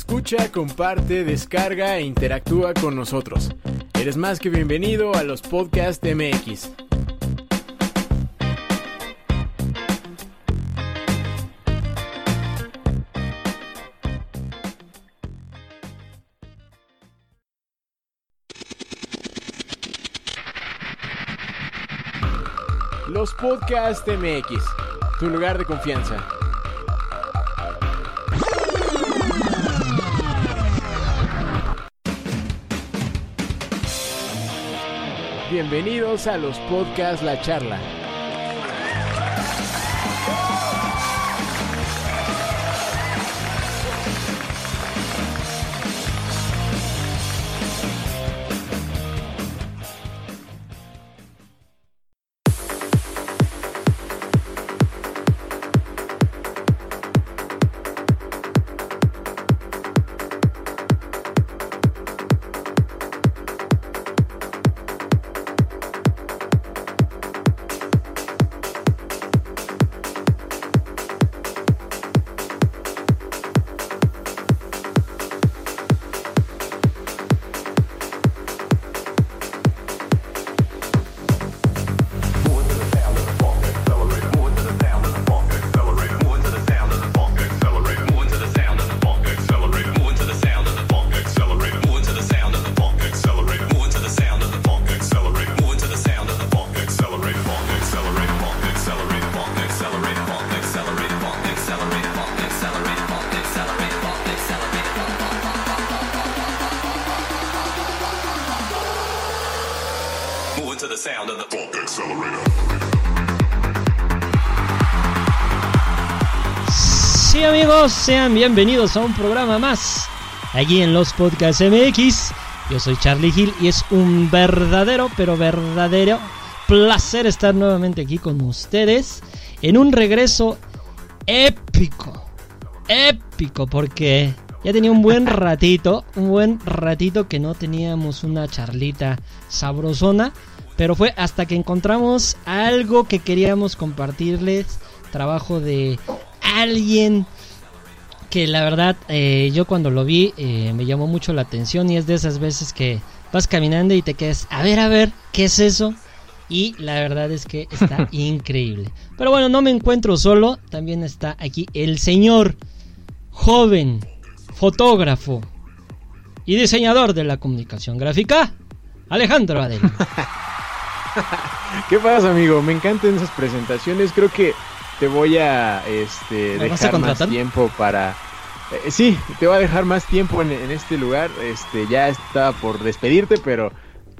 Escucha, comparte, descarga e interactúa con nosotros. Eres más que bienvenido a los Podcast MX. Los Podcast MX, tu lugar de confianza. Bienvenidos a los Podcast La Charla. Sean bienvenidos a un programa más aquí en los Podcasts MX. Yo soy Charlie Hill y es un verdadero, pero verdadero placer estar nuevamente aquí con ustedes en un regreso épico, épico, porque ya tenía un buen ratito, un buen ratito que no teníamos una charlita sabrosona, pero fue hasta que encontramos algo que queríamos compartirles, trabajo de alguien que la verdad eh, yo cuando lo vi eh, me llamó mucho la atención y es de esas veces que vas caminando y te quedas, a ver, a ver, ¿qué es eso? Y la verdad es que está increíble. Pero bueno, no me encuentro solo, también está aquí el señor joven, fotógrafo y diseñador de la comunicación gráfica, Alejandro Adel. ¿Qué pasa, amigo? Me encantan esas presentaciones. Creo que te voy a este, ¿Me vas a dejar más tiempo para... Eh, sí, te voy a dejar más tiempo en, en este lugar. Este, ya estaba por despedirte, pero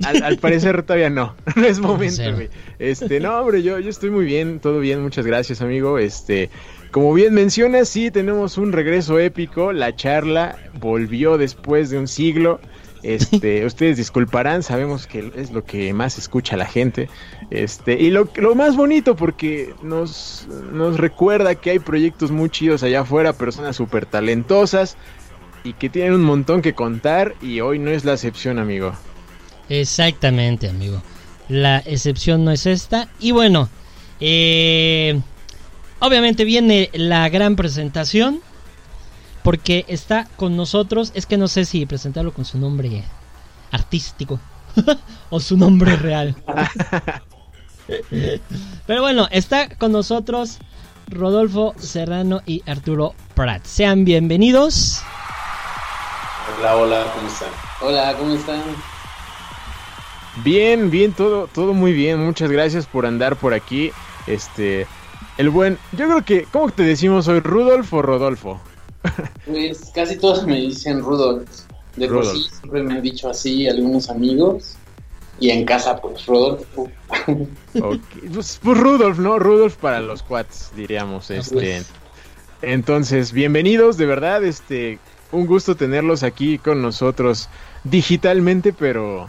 al, al parecer todavía no. No es momento, güey. Este, no, hombre, yo, yo estoy muy bien, todo bien, muchas gracias, amigo. Este, como bien mencionas, sí, tenemos un regreso épico. La charla volvió después de un siglo. Este, ustedes disculparán, sabemos que es lo que más escucha la gente. Este, y lo, lo más bonito porque nos, nos recuerda que hay proyectos muy chidos allá afuera, personas súper talentosas y que tienen un montón que contar y hoy no es la excepción, amigo. Exactamente, amigo. La excepción no es esta. Y bueno, eh, obviamente viene la gran presentación. Porque está con nosotros. Es que no sé si presentarlo con su nombre artístico o su nombre real. Pero bueno, está con nosotros Rodolfo Serrano y Arturo Prat. Sean bienvenidos. Hola, hola, ¿cómo están? Hola, ¿cómo están? Bien, bien, todo, todo muy bien. Muchas gracias por andar por aquí. Este, el buen, yo creo que, ¿cómo te decimos hoy? ¿Rudolf o Rodolfo? Pues casi todos me dicen Rudolf. De por Rudolf. sí siempre me han dicho así algunos amigos. Y en casa, pues Rodolfo. Ok, Pues, pues Rudolf, ¿no? Rudolf para los quads, diríamos. Este. Entonces, bienvenidos, de verdad, este, un gusto tenerlos aquí con nosotros digitalmente, pero,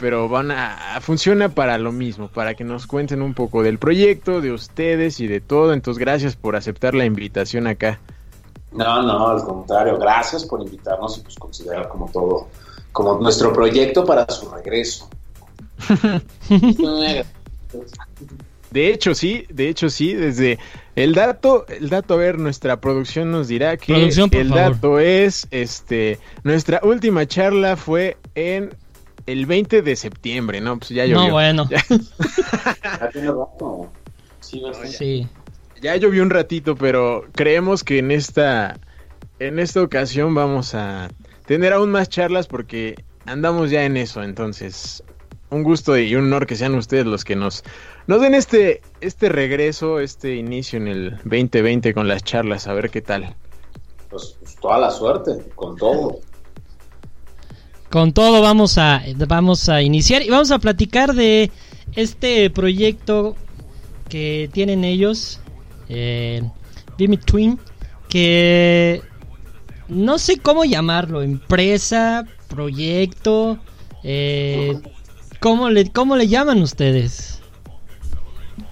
pero van a, funciona para lo mismo, para que nos cuenten un poco del proyecto, de ustedes y de todo. Entonces, gracias por aceptar la invitación acá. No, no, al contrario, gracias por invitarnos y pues considerar como todo, como nuestro proyecto para su regreso. De hecho, sí, de hecho, sí, desde, El dato, el dato, a ver, nuestra producción nos dirá que Producción, el favor. dato es, este, nuestra última charla fue en el 20 de septiembre, ¿no? Pues ya llovió. No, bueno. Ya. Sí. Ya llovió un ratito, pero creemos que en esta, en esta ocasión vamos a tener aún más charlas porque andamos ya en eso, entonces un gusto y un honor que sean ustedes los que nos, nos den este, este regreso, este inicio en el 2020 con las charlas, a ver qué tal. Pues, pues toda la suerte, con todo. Con todo vamos a, vamos a iniciar y vamos a platicar de este proyecto que tienen ellos, eh, Twin, que no sé cómo llamarlo, empresa, proyecto, eh, ¿cómo, le, ¿cómo le llaman ustedes?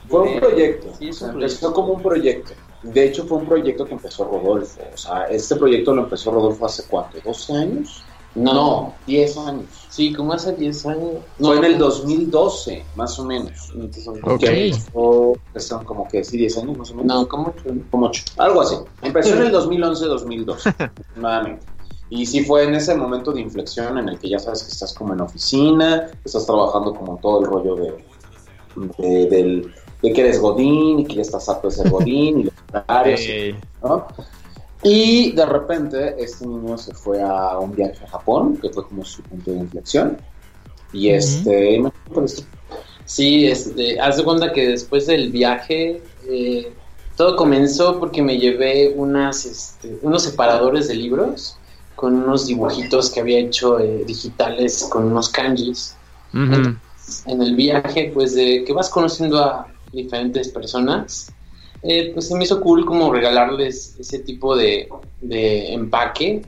Fue un proyecto. Empezó como un proyecto. De hecho, fue un proyecto que empezó Rodolfo. O sea, este proyecto lo empezó Rodolfo hace cuánto, ¿12 años? No, 10 años. Sí, como hace 10 años. Fue en el dos 2012, más o menos. Entonces, son Ok. Que empezó, pues, son como que sí, 10 años más o menos. No, como ocho, ¿no? Como ocho, algo así. Empezó en el 2011-2012, aproximadamente. Y sí fue en ese momento de inflexión en el que ya sabes que estás como en oficina, estás trabajando como todo el rollo de, de, del- de que eres Godín y que ya estás harto de ser Godín y los horarios, ¿no? Y de repente este niño se fue a un viaje a Japón, que fue como su punto de inflexión. Y este, por esto. Sí, este, haz de cuenta que después del viaje eh, todo comenzó porque me llevé unas, este, unos separadores de libros con unos dibujitos que había hecho eh, digitales con unos kanjis. ujú. En el viaje, pues de que vas conociendo a diferentes personas, eh, pues se me hizo cool como regalarles ese tipo de, de empaque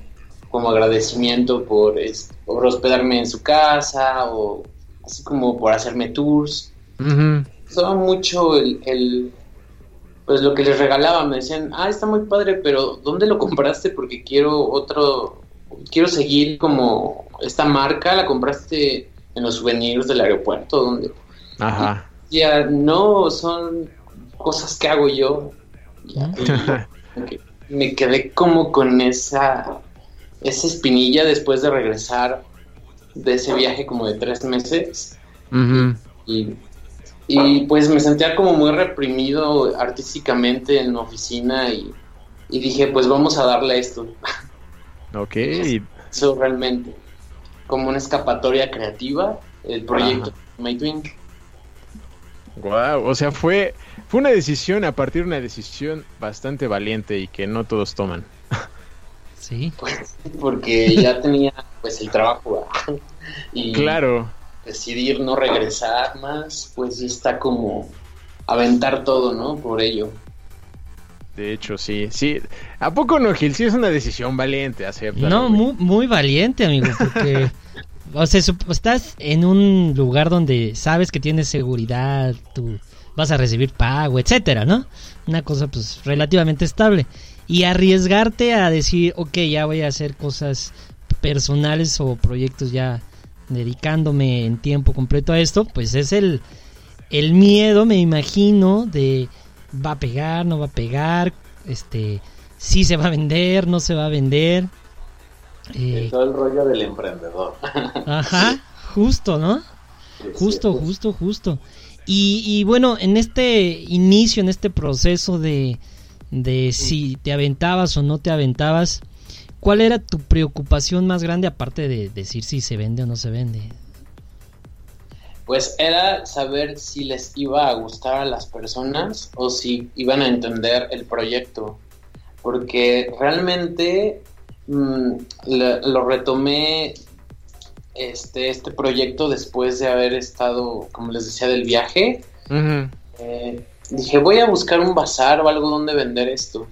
como agradecimiento por, es- por hospedarme en su casa o así como por hacerme tours Ujú. usaba mucho el, el- pues lo que les regalaban, me decían, ah, está muy padre, pero ¿dónde lo compraste? Porque quiero otro, quiero seguir como esta marca, la compraste en los souvenirs del aeropuerto, donde Ajá. ya no son cosas que hago yo. Y me quedé como con esa esa espinilla después de regresar de ese viaje como de tres meses y, y, pues me sentía como muy reprimido artísticamente en la oficina y, y dije pues vamos a darle a esto Ok. eso realmente como una escapatoria creativa el proyecto My Twin Wow. O sea, fue, fue una decisión a partir de una decisión bastante valiente y que no todos toman. Sí. pues, porque ya tenía pues el trabajo y Claro. decidir no regresar más pues ya está como aventar todo no por ello De hecho, sí. Sí. ¿A poco no, Gil? Sí es una decisión valiente, acepta. No, muy, muy valiente, amigo, porque o sea, estás en un lugar donde sabes que tienes seguridad, tú vas a recibir pago, etcétera, ¿no? Una cosa pues relativamente estable. Y arriesgarte a decir, ok, ya voy a hacer cosas personales o proyectos ya dedicándome en tiempo completo a esto, pues es el, el miedo, me imagino, de va a pegar, no va a pegar, este, sí se va a vender, no se va a vender. Eh, Todo el rollo del emprendedor. Ajá, justo, ¿no? Justo, justo, justo. Y, y bueno, en este inicio, en este proceso de, de si te aventabas o no te aventabas, ¿cuál era tu preocupación más grande aparte de decir si se vende o no se vende? Pues era saber si les iba a gustar a las personas o si iban a entender el proyecto. Porque realmente mm, lo retomé este, este proyecto después de haber estado, como les decía, del viaje. Eh, dije, voy a buscar un bazar o algo donde vender esto.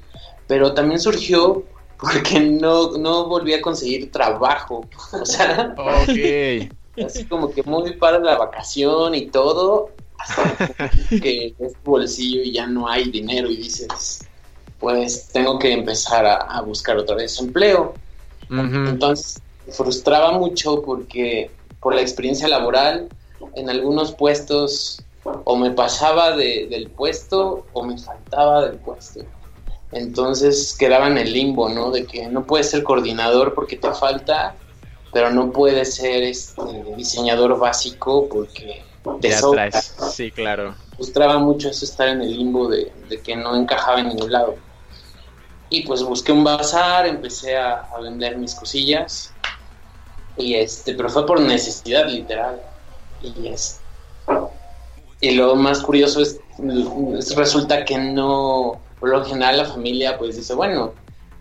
Pero también surgió porque no, no volví a conseguir trabajo. O sea, así como que muy para la vacación y todo, hasta que es tu bolsillo y ya no hay dinero y dices, pues tengo que empezar a, a buscar otra vez empleo. Entonces frustraba mucho porque por la experiencia laboral en algunos puestos o me pasaba de- del puesto o me faltaba del puesto. Entonces quedaba en el limbo, ¿no? De que no puedes ser coordinador porque te falta, pero no puedes ser este, diseñador básico porque te Ya sobra. traes. Sí, claro. frustraba mucho eso estar en el limbo de, de que no encajaba en ningún lado. Y pues busqué un bazar, empecé a, a vender mis cosillas. Y este, pero fue por necesidad literal. Y es y lo más curioso es, es- resulta que no, por lo general la familia pues dice, bueno,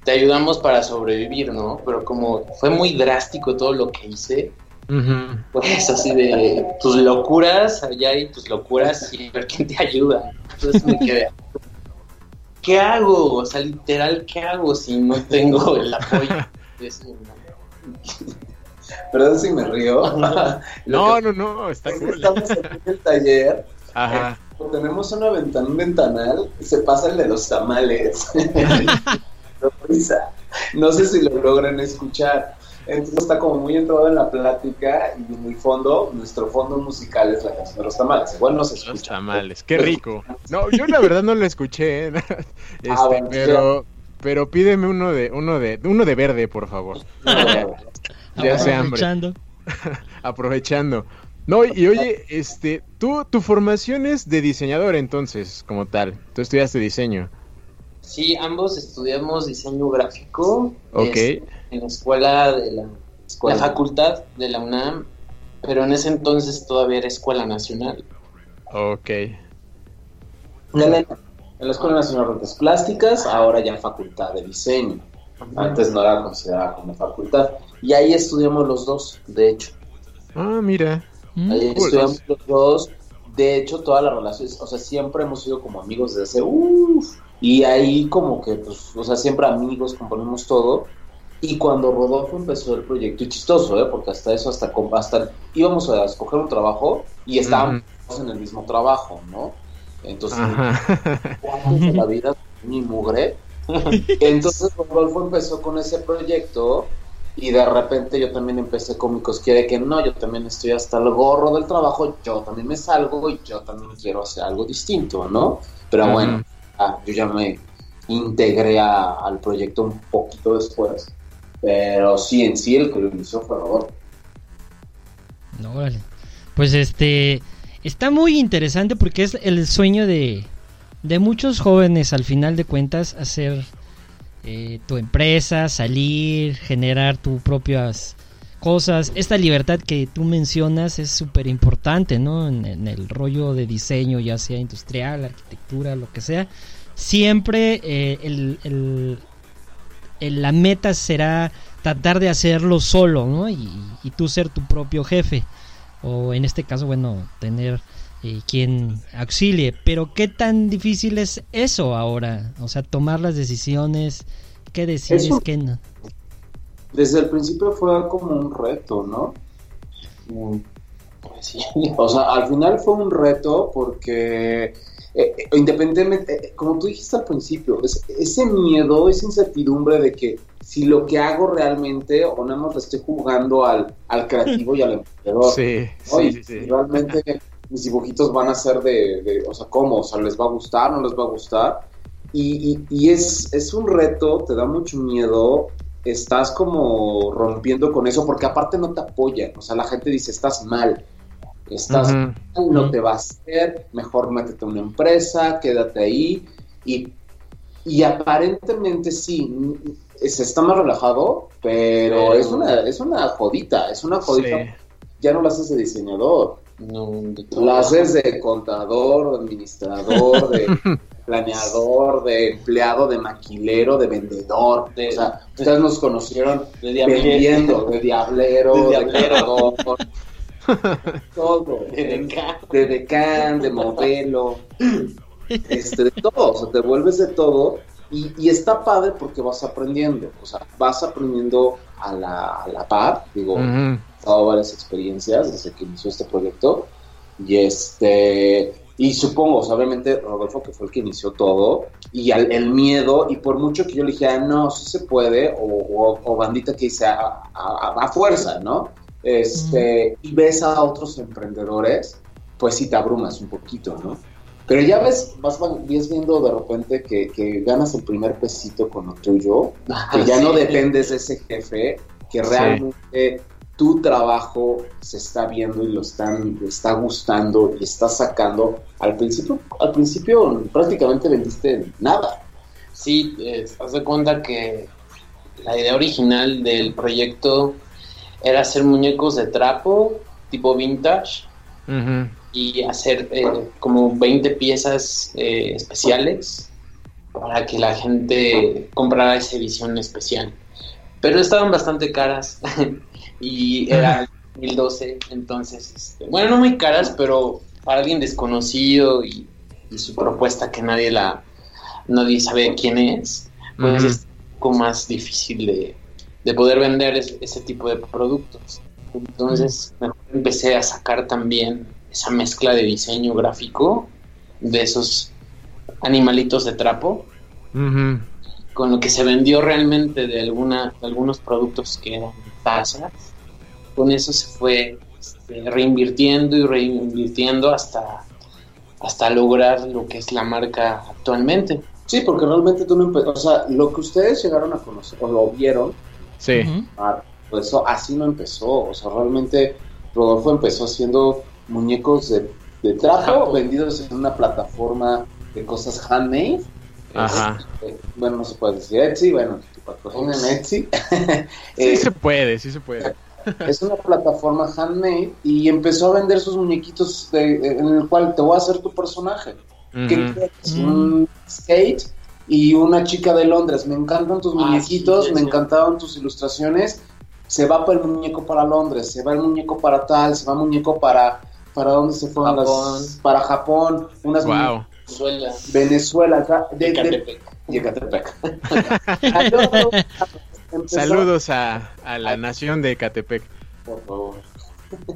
te ayudamos para sobrevivir, ¿no? Pero como fue muy drástico todo lo que hice, Ujú. pues así de tus locuras allá y tus locuras y ver quién te ayuda. Entonces me quedé. ¿Qué hago? O sea, literal, ¿qué hago si no tengo el apoyo? Perdón si me río. No, no, no, está cool. Estamos aquí en el taller. Ajá. eh, tenemos una ventana, un ventanal. Se pasa el de los tamales. No sé si lo logran escuchar. Entonces está como muy entrado en la plática y en el fondo, nuestro fondo musical es la canción de los tamales. Igual no se Los escucha. tamales, qué rico. No, yo la verdad no lo escuché, ¿eh? Este, Ah, bueno, pero, pero pídeme uno de, uno de, uno de verde, por favor. Ya. Aprovechando. Aprovechando. No, y oye, este, tú, tu formación es de diseñador entonces, como tal. Tú estudiaste diseño. Sí, ambos estudiamos diseño gráfico Ok. este, en la escuela de la, Escuela. la facultad de la UNAM, pero en ese entonces todavía era escuela nacional. Ok. En la, en la Escuela Nacional de Artes Plásticas, ahora ya facultad de diseño. Antes no era considerada como facultad. Y ahí estudiamos los dos, de hecho. Ah, mira. Mm, Ahí Cool. estudiamos los dos. De hecho, todas las relaciones, o sea, siempre hemos sido como amigos desde hace uff. Y ahí como que, pues, o sea, siempre amigos, componemos todo. Y cuando Rodolfo empezó el proyecto, y chistoso, ¿eh? Porque hasta eso, hasta, hasta íbamos a escoger un trabajo y estábamos en el mismo trabajo, ¿no? Entonces, la vida ni mugre. Entonces Rodolfo empezó con ese proyecto y de repente yo también empecé con mi cosquilla de que no, yo también estoy hasta el gorro del trabajo, yo también me salgo y yo también quiero hacer algo distinto, ¿no? Pero bueno, ah, yo ya me integré a- al proyecto un poquito después. Pero sí, en sí el que lo inició fue Rodolfo. No, órale. Pues este está muy interesante porque es el sueño de, de muchos jóvenes al final de cuentas hacer eh, tu empresa, salir, generar tus propias cosas. Esta libertad que tú mencionas es súper importante, ¿no? En, el rollo de diseño, ya sea industrial, arquitectura, lo que sea. Siempre eh, la meta será tratar de hacerlo solo, ¿no? Y, y tú ser tu propio jefe. O en este caso, bueno, tener eh, quien auxilie. Pero ¿qué tan difícil es eso ahora? O sea, tomar las decisiones, qué decides, Eso- qué no. Desde el principio fue como un reto, ¿no? Pues sí. O sea, al final fue un reto porque eh, eh, independientemente, eh, como tú dijiste al principio, es- ese miedo, esa incertidumbre de que si lo que hago realmente o nada más le estoy jugando al, al creativo y al emprendedor. Sí, Oye, sí, sí. realmente mis dibujitos van a ser de, de- o sea, ¿cómo? O sea, ¿les va a gustar? ¿No les va a gustar? Y, y- y es, es un reto, te da mucho miedo, estás como rompiendo con eso, porque aparte no te apoyan, o sea, la gente dice, estás mal, estás mal, no te va a hacer, mejor métete a una empresa, quédate ahí, y, y aparentemente sí, se está más relajado, pero Pero- es una, es una jodita, es una jodita, Sí. ya no la haces de diseñador, No, de haces de contador, de administrador, de planeador, de empleado, de maquilero, de vendedor. De- o sea, ustedes nos conocieron de vendiendo, de diablero, De de, diablero. cargador, todo. De decán. De decán, de modelo, este, de todo, o sea, te vuelves de todo. Y, y está padre porque vas aprendiendo, o sea, vas aprendiendo a la, a la par, digo, dado varias experiencias desde que inició este proyecto y este y supongo, o sea, obviamente Rodolfo que fue el que inició todo y al- el miedo y por mucho que yo le dije, ah, no, sí se puede o, o- o bandita que dice a, a- a- fuerza, ¿no? Este, y ves a otros emprendedores pues sí te abrumas un poquito, ¿no? Pero ya ves, vas, ves viendo de repente que, que ganas el primer pesito con lo tuyo, que ya Sí. no dependes de ese jefe, que Sí. Tu trabajo se está viendo y lo están, está gustando y está sacando. Al principio, al principio prácticamente vendiste nada. Sí, eh, haz de cuenta que la idea original del proyecto era hacer muñecos de trapo, tipo vintage, y hacer eh, como 20 piezas eh, especiales para que la gente comprara esa edición especial. Pero estaban bastante caras y era 2012, entonces, este, bueno, no muy caras, pero para alguien desconocido y, y su propuesta que nadie la nadie sabe quién es, pues es un poco más difícil de, de poder vender es- ese tipo de productos. Entonces mejor empecé a sacar también esa mezcla de diseño gráfico de esos animalitos de trapo con lo que se vendió realmente de alguna de algunos productos que eran tazas. Con eso se fue este, reinvirtiendo y reinvirtiendo hasta hasta lograr lo que es la marca actualmente. Sí, porque realmente tú no empe- o sea, lo que ustedes llegaron a conocer o lo vieron, Sí. Ah, pues eso así no empezó, o sea, realmente Rodolfo empezó haciendo muñecos de, de trapo Trapo. vendidos en una plataforma de cosas handmade. Ajá. Este, bueno, no se puede decir Etsy, bueno, tu patrocina en Etsy. Sí Eh, se puede, sí se puede. Es una plataforma handmade y empezó a vender sus muñequitos de- en el cual te voy a hacer tu personaje. ¿Qué Ujú. quieres? Mm. Un skate y una chica de Londres. Me encantan tus Ah, muñequitos, sí, me sí. encantaban tus ilustraciones. Se va para el muñeco para Londres, se va el muñeco para tal, se va el muñeco para para dónde se fueron Japón. las para Japón, unas Wow. Venezuela, Venezuela, de, de- Ecatepec. y Ecatepec. Empezó- Saludos a, a la nación de Catepec. por favor.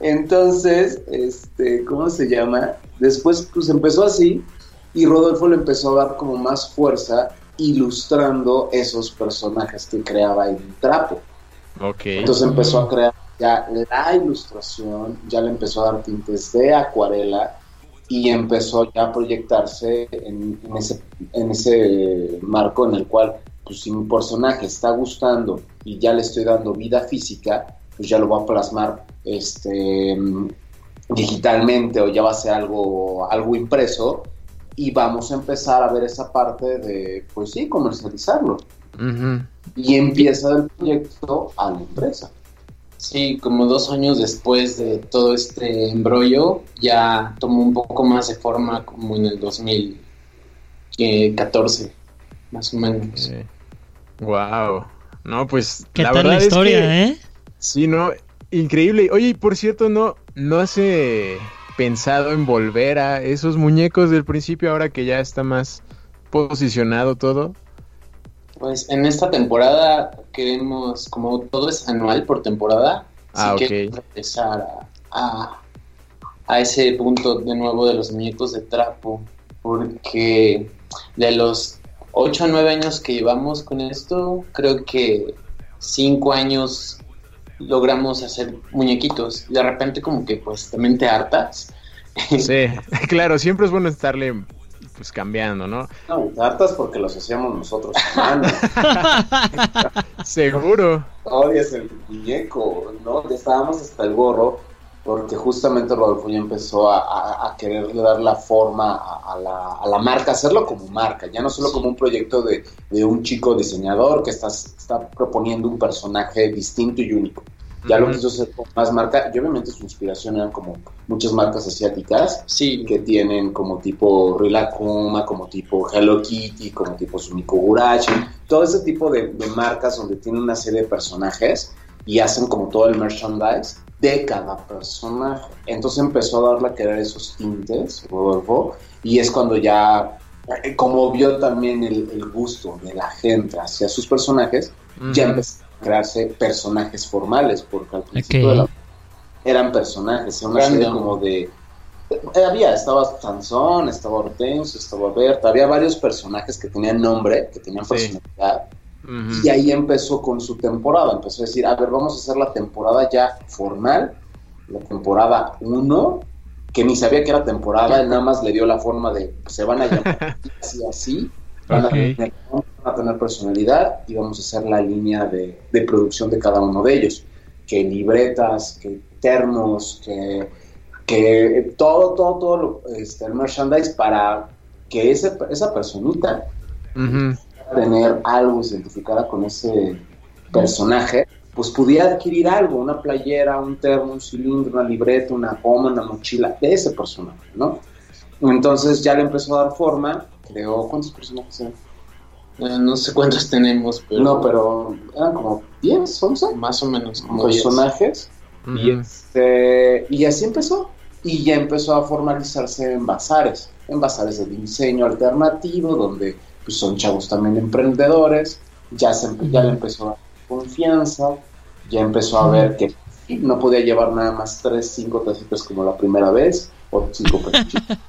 Entonces, este, ¿cómo se llama? Después, pues empezó así y Rodolfo le empezó a dar como más fuerza ilustrando esos personajes que creaba en trapo. Ok. Entonces empezó a crear ya la ilustración, ya le empezó a dar tintes de acuarela y empezó ya a proyectarse en, en ese, en ese marco en el cual, pues si mi personaje está gustando y ya le estoy dando vida física, pues ya lo va a plasmar este, digitalmente o ya va a ser algo, algo impreso y vamos a empezar a ver esa parte de, pues sí, comercializarlo. Y empieza el proyecto a la empresa. Sí, como dos años después de todo este embrollo, ya tomó un poco más de forma como en el 2014, más o menos. Wow. No, pues ¿Qué la tal verdad la historia, es que eh? sí, no, increíble. Oye, y por cierto, no, no has eh, pensado en volver a esos muñecos del principio ahora que ya está más posicionado todo. Pues en esta temporada queremos, como todo es anual por temporada, Ah, sí ok. queremos regresar a, a, a ese punto de nuevo de los muñecos de trapo, porque de los 8 o 9 años que llevamos con esto, creo que 5 años logramos hacer muñequitos. De repente como que pues también te hartas. Sí, claro, siempre es bueno estarle pues cambiando, ¿no? No, y hartas porque los hacíamos nosotros. Seguro. Odias el muñeco, ¿no? Ya estábamos hasta el gorro porque justamente Rodolfo ya empezó a, a, a quererle dar la forma a, a la, marca, hacerlo como marca, ya no solo como un proyecto de, de un chico diseñador que está, está proponiendo un personaje distinto y único. Ya lo quiso hacer con más marca y obviamente su inspiración eran como muchas marcas asiáticas Sí, que tienen como tipo Rilakuma, como tipo Hello Kitty, como tipo Sumiko Gurashi, todo ese tipo de, de marcas donde tienen una serie de personajes y hacen como todo el merchandise de cada personaje. Entonces empezó a darle a querer esos tintes, Rodolfo, y es cuando ya, eh, como vio también el, el gusto de la gente hacia sus personajes, ya empezaron a crearse personajes formales, porque al principio Ok. de la- eran personajes, era una serie como de... eh, Había, estaba Sansón, estaba Hortensio, estaba Berta, había varios personajes que tenían nombre, que tenían Sí. Y ahí empezó con su temporada, empezó a decir, a ver, vamos a hacer la temporada ya formal, la temporada 1, que ni sabía que era temporada, él nada más le dio la forma de se van a llamar así, así, van, a, tener, van a tener personalidad y vamos a hacer la línea de, de producción de cada uno de ellos, que libretas, que termos, que, que todo, todo, todo lo, este, el merchandise para que ese, esa personita. Tener algo identificada con ese personaje, pues pudiera adquirir algo, una playera, un termo, un cilindro, una libreta, una goma, una mochila de ese personaje, ¿no? Entonces ya le empezó a dar forma, creó, ¿cuántos personajes eran? Eh, no sé cuántos tenemos, pero No, pero eran como 10, 11 más o menos como 10. personajes. Y, este, y así empezó. Y ya empezó a formalizarse en bazares, en bazares de diseño alternativo, donde pues, son chavos también emprendedores. Ya, se, ya le empezó a dar confianza, ya empezó a ver que no podía llevar nada más 3, 5 tacitas como la primera vez, o 5 pechitos.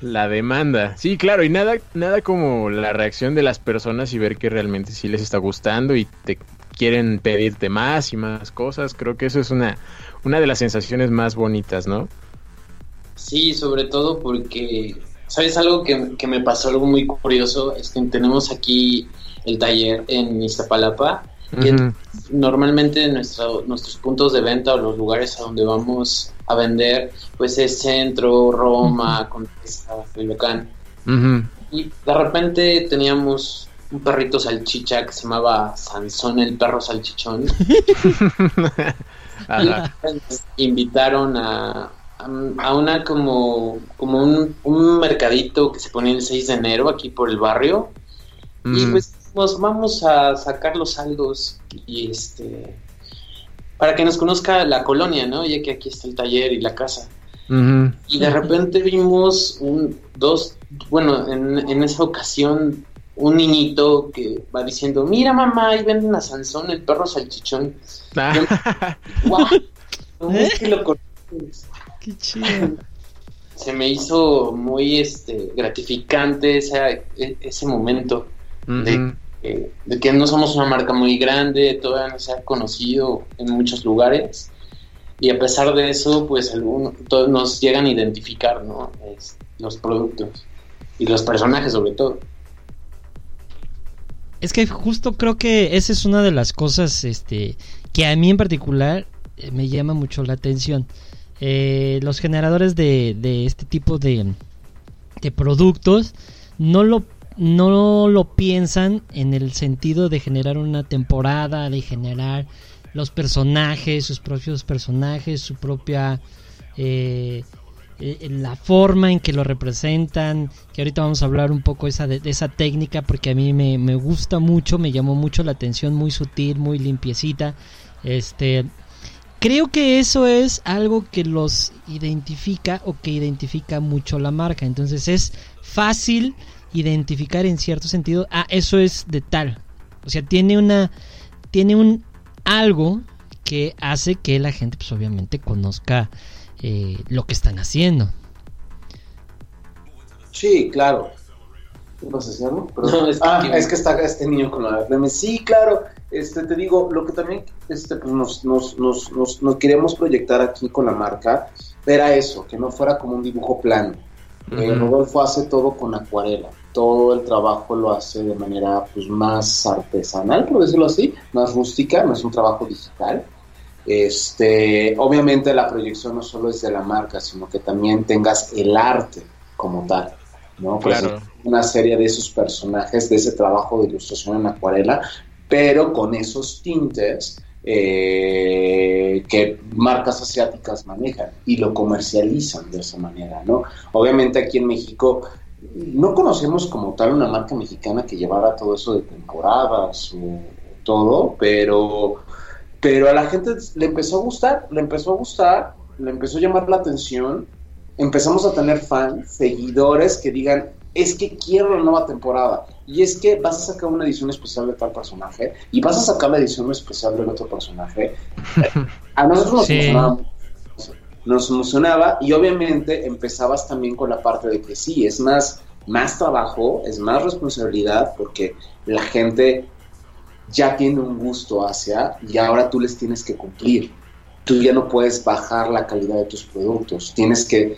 La demanda. Sí, claro, y nada, nada como la reacción de las personas y ver que realmente sí les está gustando y te quieren pedirte más y más cosas. Creo que eso es una, una de las sensaciones más bonitas, ¿no? Sí, sobre todo porque, ¿sabes algo que, que me pasó algo muy curioso? Es que tenemos aquí el taller en Iztapalapa y normalmente nuestro- nuestros puntos de venta o los lugares a donde vamos a vender, pues es Centro, Roma, Condesa, Coyoacán. Ujú. Y de repente teníamos un perrito salchicha que se llamaba Sansón el perro salchichón. Nos invitaron a, a, una como, como un, un mercadito que se ponía el 6 de enero aquí por el barrio. Y pues dijimos, vamos a sacar los saldos y este para que nos conozca la colonia, ¿no? Ya que aquí está el taller y la casa. Y de repente vimos un, dos, bueno, en, en esa ocasión, un niñito que va diciendo, mira mamá, ahí venden a Sansón, el perro salchichón. Ah, ¡Guau! ¿Cómo ¿Eh? es que lo conoces? Qué chido. Se me hizo muy este, gratificante esa- e- ese momento de, que- de que no somos una marca muy grande, todavía no se ha conocido en muchos lugares. Y a pesar de eso, pues algunos, todos nos llegan a identificar, ¿no? Es- los productos y los personajes sobre todo. Es que justo creo que esa es una de las cosas este, que a mí en particular eh, me llama mucho la atención. Eh, los generadores de, de este tipo de, de productos no lo, no lo piensan en el sentido de generar una temporada, de generar los personajes, sus propios personajes, su propia... eh, eh, la forma en que lo representan, que ahorita vamos a hablar un poco esa de, de esa técnica porque a mí me, me gusta mucho, me llamó mucho la atención, muy sutil, muy limpiecita. Este, creo que eso es algo que los identifica o que identifica mucho la marca. Entonces es fácil identificar en cierto sentido, ah, eso es de tal. O sea, tiene una, tiene un algo que hace que la gente, pues obviamente, conozca eh, lo que están haciendo. Sí, claro. ¿Qué pasa, Ciarro? Pero- No, es que ah, es que está este niño con la. Sí, claro. Este, te digo, lo que también este, pues, nos, nos, nos, nos, nos queríamos proyectar aquí con la marca era eso, que no fuera como un dibujo plano. Eh, Ujú. Rodolfo hace todo con acuarela. Todo el trabajo lo hace de manera pues, más artesanal, por decirlo así, más rústica, no es un trabajo digital. Este, obviamente la proyección no solo es de la marca, sino que también tengas el arte como tal, ¿no? Pues, Claro. una serie de esos personajes, de ese trabajo de ilustración en acuarela, pero con esos tintes eh, que marcas asiáticas manejan y lo comercializan de esa manera, ¿no? Obviamente aquí en México no conocemos como tal una marca mexicana que llevara todo eso de temporadas o todo, pero, pero a la gente le empezó a gustar, le empezó a gustar, le empezó a llamar la atención, empezamos a tener fans, seguidores que digan, es que quiero la nueva temporada, y es que vas a sacar una edición especial de tal personaje, y vas a sacar la edición especial del otro personaje. A nosotros nos Sí. emocionaba nos emocionaba y obviamente empezabas también con la parte de que sí, es más, más trabajo, es más responsabilidad porque la gente ya tiene un gusto hacia y ahora tú les tienes que cumplir. tú ya no puedes bajar la calidad de tus productos. Tienes que,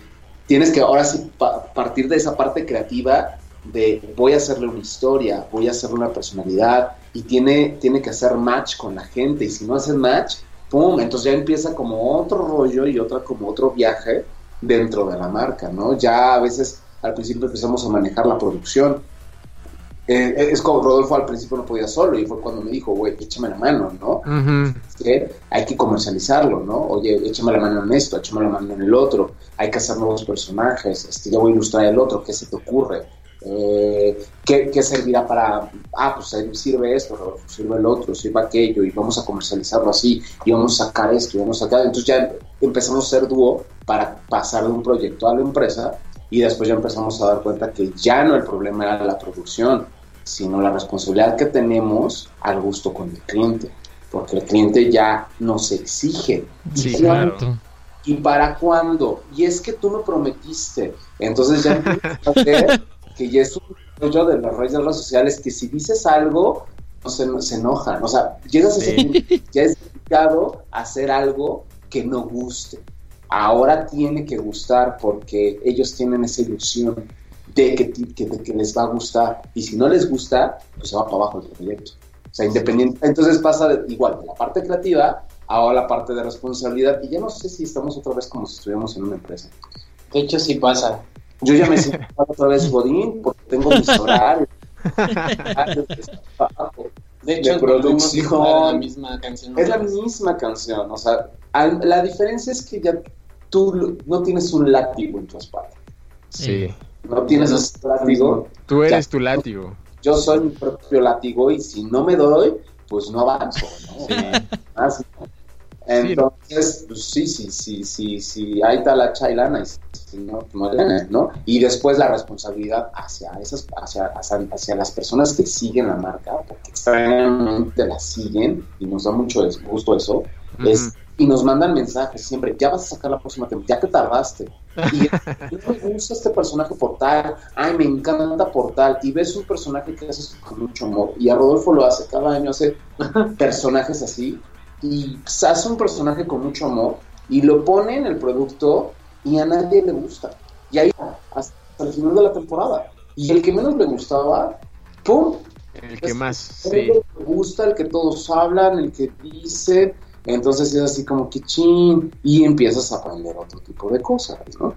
tienes que ahora sí pa- partir de esa parte creativa de voy a hacerle una historia, voy a hacerle una personalidad y tiene, tiene que hacer match con la gente y si no hace match, ¡pum! Entonces ya empieza como otro rollo y otra como otro viaje dentro de la marca, ¿no? Ya a veces al principio empezamos a manejar la producción. Eh, es como Rodolfo al principio no podía solo y fue cuando me dijo, güey, échame la mano, ¿no? Que hay que comercializarlo, ¿no? Oye, échame la mano en esto, échame la mano en el otro, hay que hacer nuevos personajes, este, ya voy a ilustrar el otro, ¿qué se te ocurre? Eh, ¿qué, qué servirá para, ah, pues sirve esto, Rodolfo, sirve el otro, sirve aquello, y vamos a comercializarlo así, y vamos a sacar esto, y vamos a sacar, entonces ya empezamos a ser dúo para pasar de un proyecto a la empresa, y después ya empezamos a dar cuenta que ya no el problema era la producción, sino la responsabilidad que tenemos al gusto con el cliente porque el cliente ya nos exige. Sí, ¿Y claro. Exacto. ¿Y para cuándo? Y es que tú me prometiste. Entonces ya que ya es un rollo de las redes, de las sociales que si dices algo, no se, se enojan. O sea, llegas a ese ya es delicado hacer algo que no guste. Ahora tiene que gustar porque ellos tienen esa ilusión de que, ti- que- de que les va a gustar. Y si no les gusta, pues se va para abajo el proyecto. O sea, independiente. Entonces pasa de- igual de la parte creativa ahora la parte de responsabilidad. Y ya no sé si estamos otra vez como si estuviéramos en una empresa. De hecho, sí pasa. Yo ya me siento otra vez Godín porque tengo mis horarios. de hecho, De a producción. la misma canción. Es la misma canción. O sea, al- la diferencia es que ya tú lo- no tienes un látigo en tu espalda. Sí. No tienes ese látigo. Tú eres tu látigo. Yo soy mi propio látigo y si no me doy, pues no avanzo. ¿no? ¿no? Entonces, pues sí, sí, sí, sí, sí, ahí está la chailana y si no, no gana, ¿no? Y después la responsabilidad hacia esas, hacia, hacia, hacia las personas que siguen la marca, porque extrañamente la siguen y nos da mucho des- gusto eso, es, y nos mandan mensajes siempre, ya vas a sacar la próxima temporada, ya te tardaste. Y no me gusta este personaje por tal, ay, me encanta por tal, y ves un personaje que haces con mucho amor, y a Rodolfo lo hace, cada año hace personajes así, y hace un personaje con mucho amor, y lo pone en el producto, y a nadie le gusta. Y ahí hasta el final de la temporada. Y el que menos le gustaba, ¡pum! El que más, El sí. que le gusta, el que todos hablan, el que dice. Entonces es así como que chin, y empiezas a aprender otro tipo de cosas, ¿no?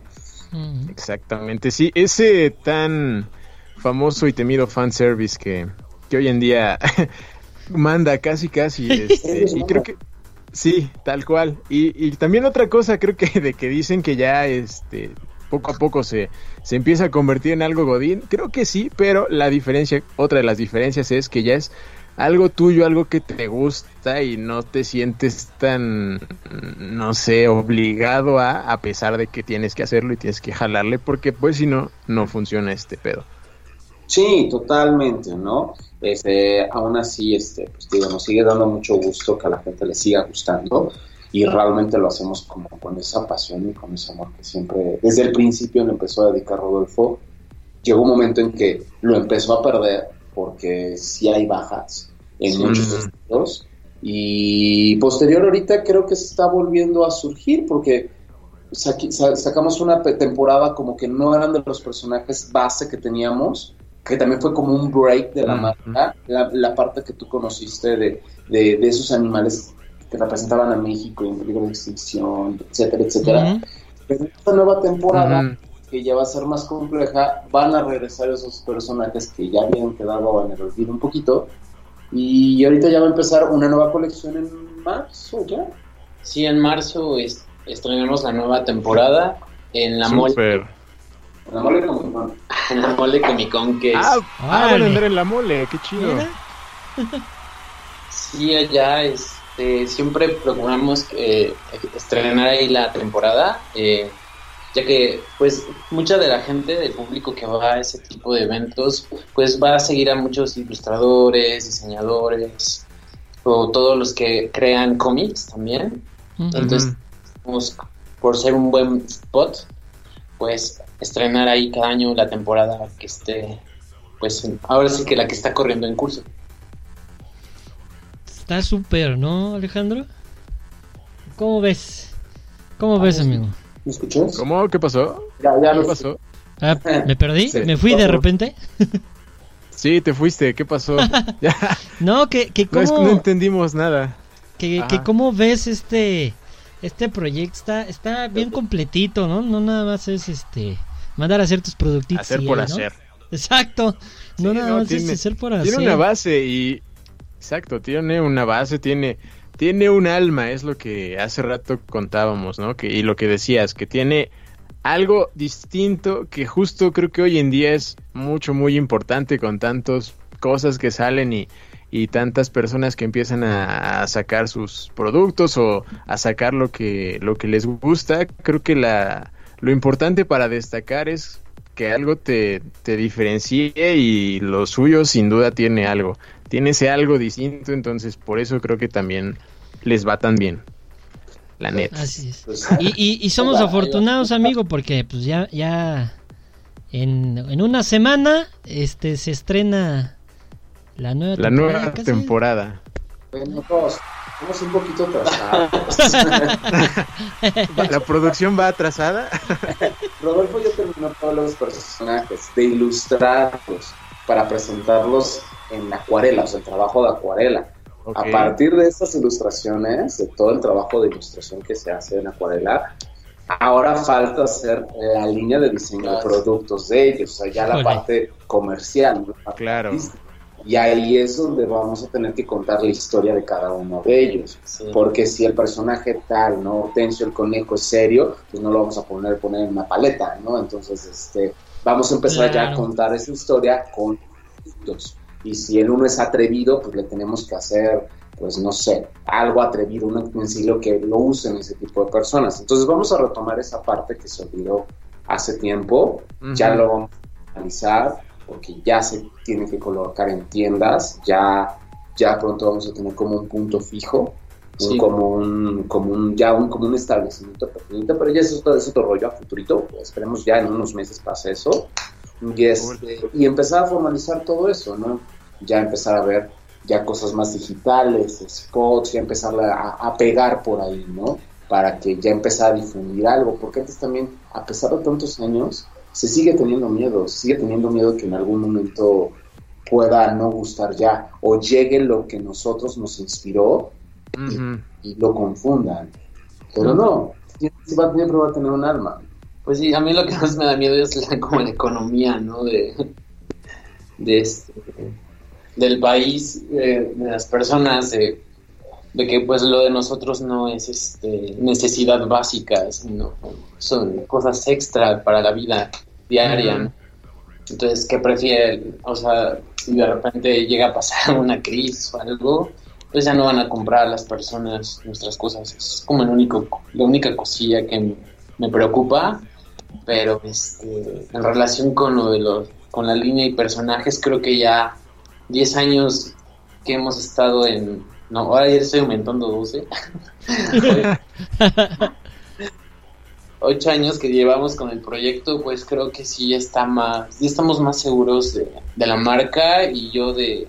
Exactamente, sí, ese tan famoso y temido fanservice que, que hoy en día manda casi casi, este, y creo que sí, tal cual. Y, y también otra cosa, creo que de que dicen que ya este poco a poco se, se empieza a convertir en algo godín, creo que sí, pero la diferencia, otra de las diferencias es que ya es algo tuyo, algo que te gusta y no te sientes tan, no sé, obligado a, a pesar de que tienes que hacerlo y tienes que jalarle, porque pues si no, no funciona este pedo. Sí, totalmente, ¿no? Este, aún así, este, pues digo, nos sigue dando mucho gusto que a la gente le siga gustando y realmente lo hacemos como con esa pasión y con ese amor que siempre, desde el principio le empezó a dedicar Rodolfo. Llegó un momento en que lo empezó a perder porque sí hay bajas en Sí. muchos estilos y posterior ahorita creo que se está volviendo a surgir porque sacamos una temporada como que no eran de los personajes base que teníamos, que también fue como un break de la marca, la, la parte que tú conociste de, de, de esos animales que representaban a México en peligro de extinción, etcétera, etcétera. Pero esta nueva temporada, que ya va a ser más compleja, van a regresar esos personajes que ya habían quedado en el olvido un poquito. Y ahorita ya va a empezar una nueva colección en marzo, ¿ya? Sí, en marzo es- estrenamos la nueva temporada en la mole. En la mole como- bueno, en la mole Comic Con que es Ah, ah, van a andar en la mole, qué chido. Sí, allá este, siempre procuramos eh, estrenar ahí la temporada, eh, ya que pues mucha de la gente del público que va a ese tipo de eventos pues va a seguir a muchos ilustradores, diseñadores o todos los que crean cómics también. Entonces, pues, por ser un buen spot, pues estrenar ahí cada año la temporada que esté, pues ahora sí que la que está corriendo en curso. Está súper, ¿no, Alejandro? ¿Cómo ves? ¿Cómo ves, amigo? ¿Me escuchas? ¿Cómo? ¿Qué pasó? Ya, ya ¿Qué pasó? Ah, ¿Me perdí? Sí. ¿Me fui de repente? Sí, te fuiste, ¿qué pasó? No, que, que no, es que cómo, no entendimos nada. que, que cómo ves este este proyecto está, está bien completito, ¿no? No nada más es este mandar a hacer tus productitos. Hacer por hacer. Exacto. No Sí, nada no, más tiene- es hacer por hacer. Tiene una base y... Exacto, tiene una base, tiene... Tiene un alma, es lo que hace rato contábamos, ¿no? Que, y lo que decías, que tiene algo distinto que justo creo que hoy en día es mucho, muy importante con tantas cosas que salen y, y tantas personas que empiezan a, a sacar sus productos o a sacar lo que, lo que les gusta. Creo que la, lo importante para destacar es que algo te, te diferencie y lo suyo sin duda tiene algo. Tiene ese algo distinto, entonces por eso creo que también les va tan bien. La neta. Así es. Pues, Y, y, y somos va, afortunados, amigo, porque pues ya, ya en, en una semana este se estrena la nueva La temporada, nueva casi. temporada. Bueno, todos estamos un poquito atrasados. La producción va atrasada. Rodolfo ya terminó todos los personajes, de ilustrarlos para presentarlos en acuarela, o sea, el trabajo de acuarela. A partir de estas ilustraciones, de todo el trabajo de ilustración que se hace en acuarela, ahora falta hacer la línea de diseño de productos de ellos, o sea, ya la parte comercial. ¿no? La parte Claro. artística. Y ahí es donde vamos a tener que contar la historia de cada uno de ellos. Sí. Porque si el personaje tal, ¿no? Hortensio el conejo es serio, pues no lo vamos a poner, poner en una paleta, ¿no? Entonces, este, vamos a empezar ya a contar esa historia con productos. Y si el uno es atrevido, pues le tenemos que hacer, pues no sé, algo atrevido, un utensilio que lo usen ese tipo de personas. Entonces vamos a retomar esa parte que se olvidó hace tiempo, ya Ujú. lo vamos a analizar, porque ya se tiene que colocar en tiendas, ya, ya pronto vamos a tener como un punto fijo, un- como un, como un, ya un, como un establecimiento pequeñito, pero ya es otro, es otro rollo a futurito, esperemos ya en unos meses pase eso, y, este, y empezar a formalizar todo eso, ¿no? Ya empezar a ver ya cosas más digitales, spots, ya empezar a, a pegar por ahí, ¿no? Para que ya empezar a difundir algo, porque antes también, a pesar de tantos años, se sigue teniendo miedo, se sigue teniendo miedo que en algún momento pueda no gustar ya, o llegue lo que nosotros nos inspiró y lo confundan. Pero no, siempre va, siempre va a tener un alma. Pues sí, a mí lo que más me da miedo es la, como la economía, ¿no? De, de este, del país, de, de las personas, de, que pues lo de nosotros no es este, necesidad básica, sino son cosas extra para la vida diaria. Entonces, ¿qué prefieren? O sea, si de repente llega a pasar una crisis o algo, pues ya no van a comprar las personas nuestras cosas. Es como el único, la única cosilla que me preocupa, pero este, en relación con lo de los, con la línea y personajes, creo que ya 10 años que hemos estado en, no, ahora ya estoy aumentando 12. 8 años que llevamos con el proyecto, pues creo que sí está más, ya estamos más seguros de, de la marca y yo de,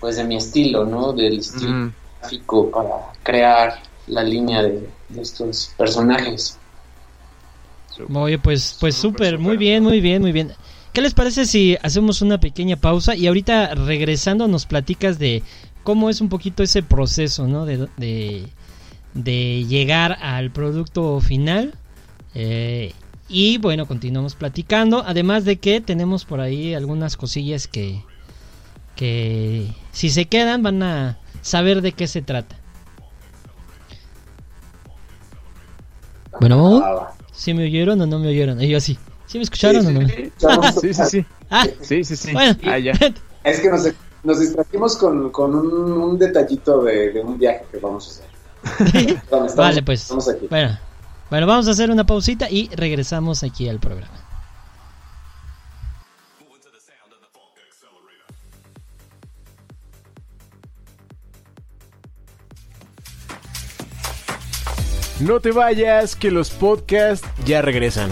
pues de mi estilo, ¿no? Del estilo Ujú. gráfico para crear la línea de, de estos personajes. Oye, pues, pues Súper, muy bien, muy bien, muy bien. ¿Qué les parece si hacemos una pequeña pausa y ahorita regresando nos platicas de cómo es un poquito ese proceso, ¿no? De, de, de llegar al producto final. Eh, y bueno, continuamos platicando. Además de que tenemos por ahí algunas cosillas que, que si se quedan van a saber de qué se trata. Bueno. ¿sí me oyeron o no me oyeron? Y yo así. ¿Sí me escucharon Sí, o sí, no? sí, Sí, sí, sí. Ah, Sí, sí, sí. bueno. Ah, ya. Es que nos, nos distrajimos con, con un, un detallito de, de un viaje que vamos a hacer. Estamos- vale, pues. Estamos aquí. Bueno, bueno, vamos a hacer una pausita y regresamos aquí al programa. No te vayas, que los podcasts ya regresan.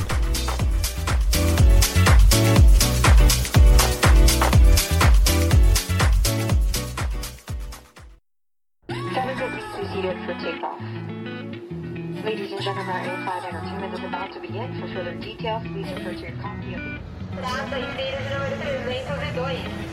Inteira de número 302.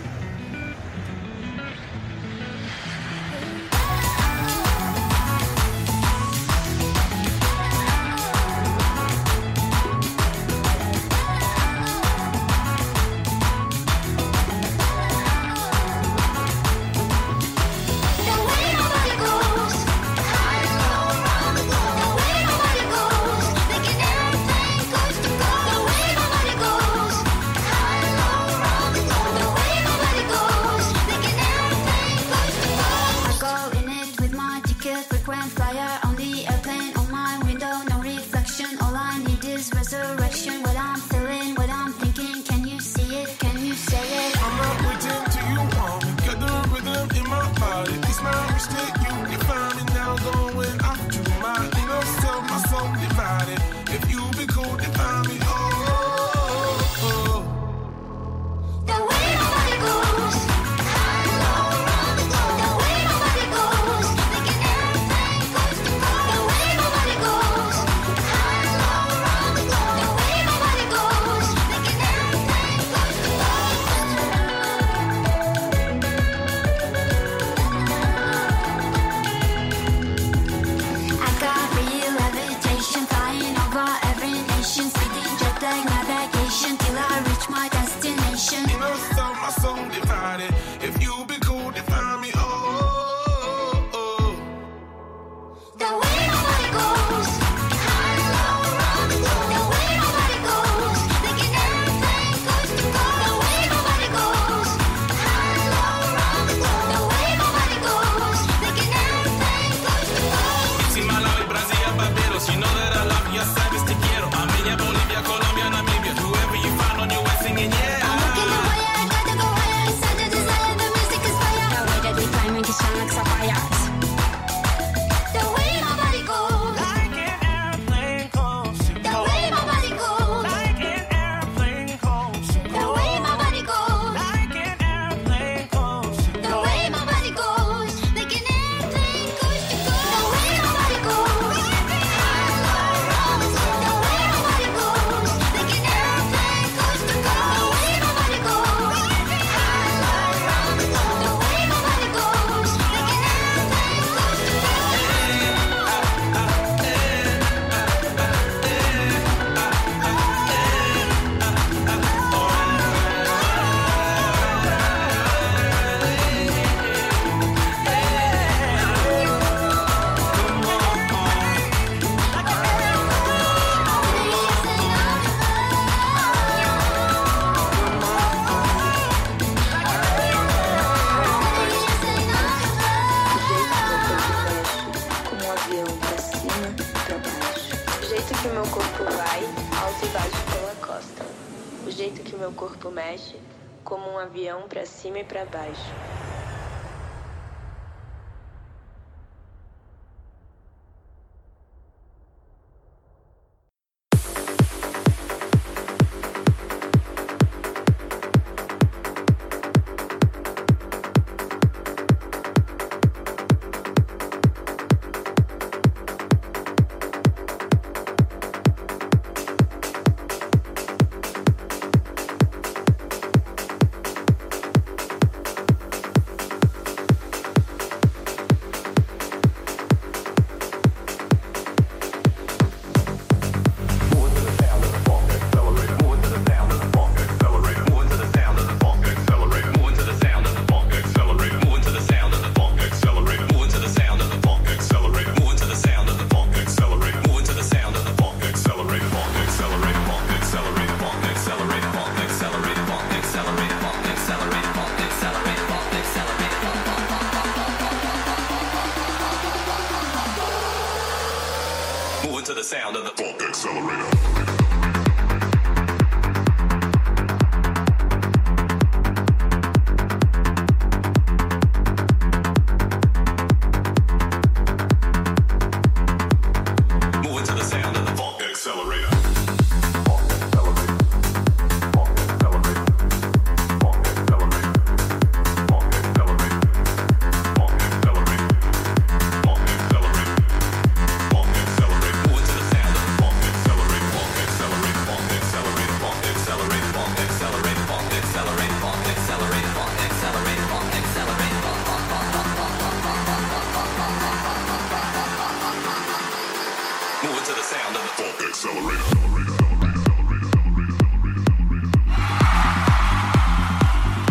para baixo.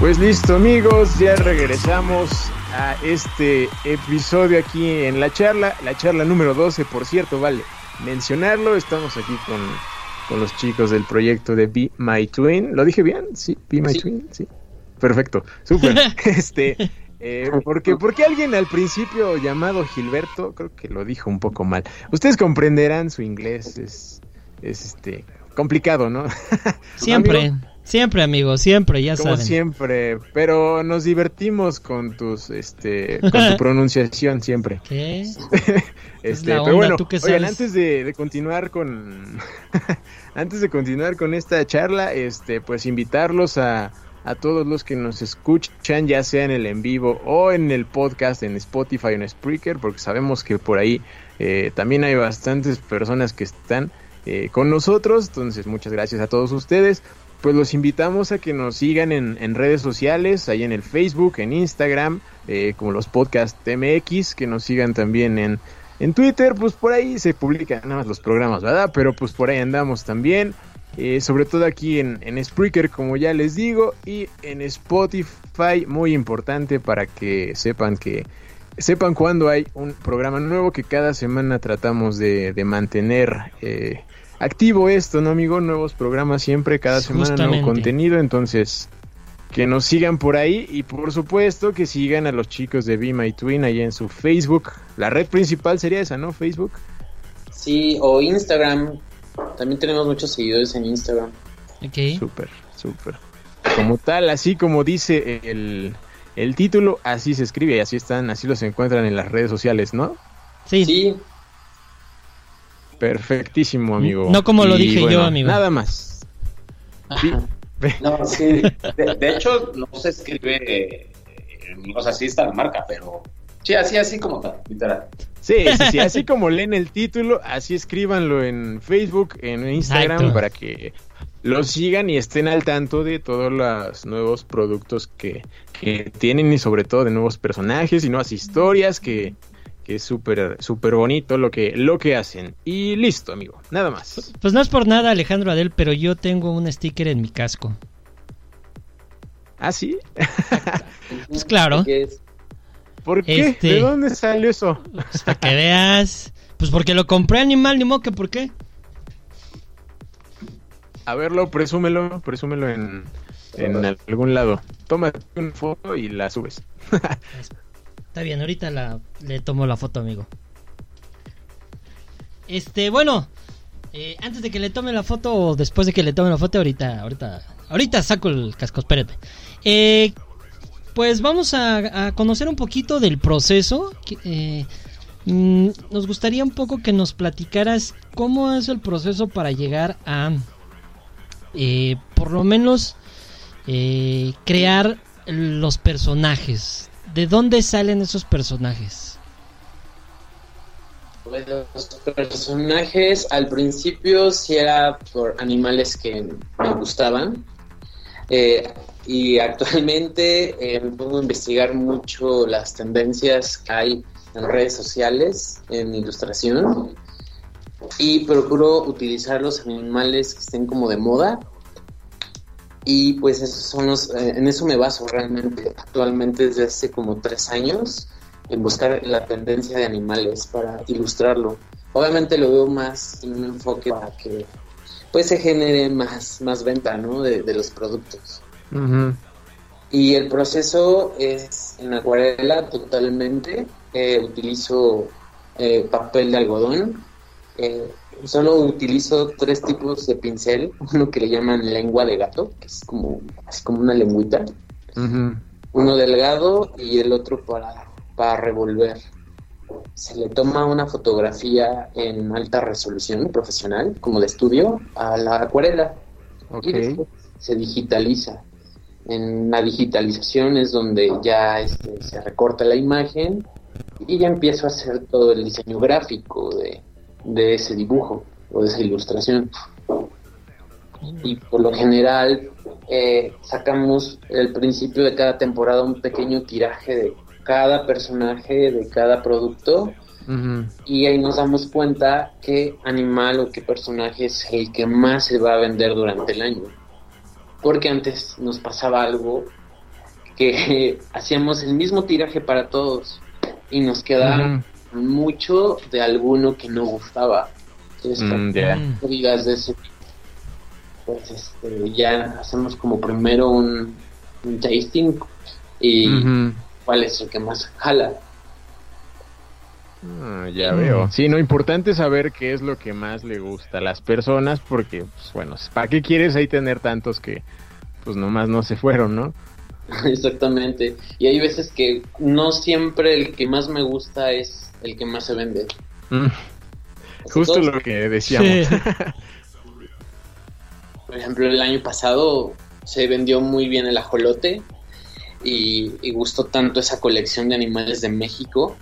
Pues listo amigos, ya regresamos a este episodio aquí en la charla, la charla número 12, por cierto, vale mencionarlo, estamos aquí con, con los chicos del proyecto de Be My Twin, ¿lo dije bien? Sí, Be My Sí. Twin, sí. Perfecto, súper. este, eh, porque, porque alguien al principio llamado Gilberto, creo que lo dijo un poco mal. Ustedes comprenderán su inglés, es, es este, complicado, ¿no? Siempre, Amigo, siempre, amigo, siempre, ya como saben. siempre, pero nos divertimos con tus, este, con tu pronunciación siempre. ¿Qué? Este, la pero bueno, ¿tú qué oigan, antes de, de continuar con, antes de continuar con esta charla, este, pues invitarlos a, a todos los que nos escuchan, ya sea en el en vivo o en el podcast, en Spotify o en Spreaker, porque sabemos que por ahí eh, también hay bastantes personas que están eh, con nosotros, entonces muchas gracias a todos ustedes. Pues los invitamos a que nos sigan en, en redes sociales, ahí en el Facebook, en Instagram, eh, como los podcast MX, que nos sigan también en, en Twitter, pues por ahí se publican nada más los programas, ¿verdad? Pero pues por ahí andamos también. eh, sobre todo aquí en, en Spreaker, como ya les digo, y en Spotify, muy importante para que sepan que sepan cuando hay un programa nuevo que cada semana tratamos de, de mantener eh, activo esto, ¿no, amigo? Nuevos programas siempre, cada semana Justamente. nuevo contenido, entonces que nos sigan por ahí y por supuesto que sigan a los chicos de Be My Twin ahí en su Facebook. La red principal sería esa, ¿no? Facebook. Sí, o Instagram. También tenemos muchos seguidores en Instagram. Ok. Súper, súper. Como tal, así como dice el, el título, así se escribe y así están, así los encuentran en las redes sociales, ¿no? Sí, Sí, Perfectísimo, amigo. No como lo Y dije yo, amigo. Nada más. Sí. No, sí. De, de hecho, no se escribe. eh, o sea, sí está la marca, pero. Sí, así, así como tal, literal. Sí, sí, sí, así como leen el título, así escríbanlo en Facebook, en Instagram, Exacto. para que lo sigan y estén al tanto de todos los nuevos productos que, que tienen y sobre todo de nuevos personajes y nuevas historias que, que es súper súper bonito lo que, lo que hacen. Y listo, amigo, nada más. Pues no es por nada, Alejandro Adel, pero yo tengo un sticker en mi casco. ¿Ah, sí? Pues claro. ¿Por qué? Este- ¿De dónde salió eso? Pues para que veas. Pues porque lo compré animal, ni modo que por qué. A verlo, presúmelo, presúmelo en, en algún lado. Tómate una foto y la subes. Está bien, ahorita la, le tomo la foto, amigo. Este, bueno, eh, antes de que le tome la foto o después de que le tome la foto, ahorita, ahorita, ahorita saco el casco, espérate. Eh, pues vamos a, conocer un poquito del proceso. eh, mm, nos gustaría un poco que nos platicaras cómo es el proceso para llegar a, eh, por lo menos, crear los personajes. ¿De dónde salen esos personajes? Los personajes al principio sí era por animales que me gustaban Eh, y actualmente eh, me pongo a investigar mucho las tendencias que hay en redes sociales, en ilustración y procuro utilizar los animales que estén como de moda y pues esos son los, eh, en eso me baso realmente actualmente desde hace como tres años en buscar la tendencia de animales para ilustrarlo. Obviamente lo veo más en un enfoque para que pues se genere más, más venta ¿no? de, de los productos. Y el proceso es en acuarela totalmente. Eh, utilizo eh, papel de algodón. Eh, solo utilizo tres tipos de pincel. Uno que le llaman lengua de gato, que es como, es como una lengüita. Uno delgado y el otro para, para revolver. Se le toma una fotografía en alta resolución profesional, como de estudio, a la acuarela y después se digitaliza. En la digitalización es donde ya este, se recorta la imagen y ya empiezo a hacer todo el diseño gráfico de, de ese dibujo o de esa ilustración. Y por lo general eh, sacamos el principio de cada temporada un pequeño tiraje de cada personaje, de cada producto y ahí nos damos cuenta qué animal o qué personaje es el que más se va a vender durante el año. Porque antes nos pasaba algo que hacíamos el mismo tiraje para todos y nos quedaba mucho de alguno que no gustaba. Entonces, Mm, que digas de ese tipo, pues este, ya hacemos como primero un, un tasting y cuál es el que más jala. Ah, ya Mm. veo. Sí, no, importante saber qué es lo que más le gusta a las personas, porque, pues, bueno, ¿para qué quieres ahí tener tantos que, pues, nomás no se fueron, no? Exactamente. Y hay veces que no siempre el que más me gusta es el que más se vende. Mm, Justo todos- lo que decíamos. Sí. Por ejemplo, el año pasado se vendió muy bien el ajolote y, y gustó tanto esa colección de animales de México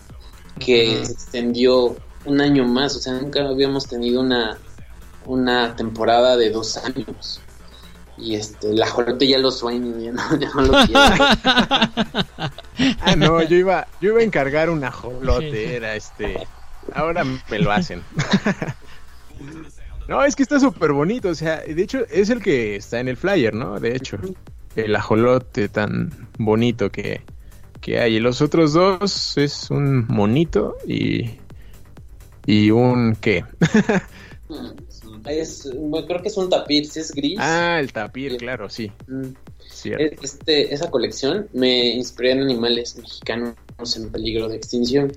que se extendió un año más. O sea, nunca habíamos tenido una, una temporada de dos años. Y este, el ajolote ya lo sueño, ya no, ya no lo quiero. Ah, no, yo iba, yo iba a encargar un ajolote, era este. Ahora me lo hacen. No, es que está súper bonito, o sea, de hecho es el que está en el flyer, ¿no? De hecho, el ajolote tan bonito que, que hay. Y los otros dos es un monito y. y un qué. Es, creo que es un tapir, si es gris. Ah, el tapir, claro, sí, Mm. Este, esa colección me inspiré en animales mexicanos en peligro de extinción.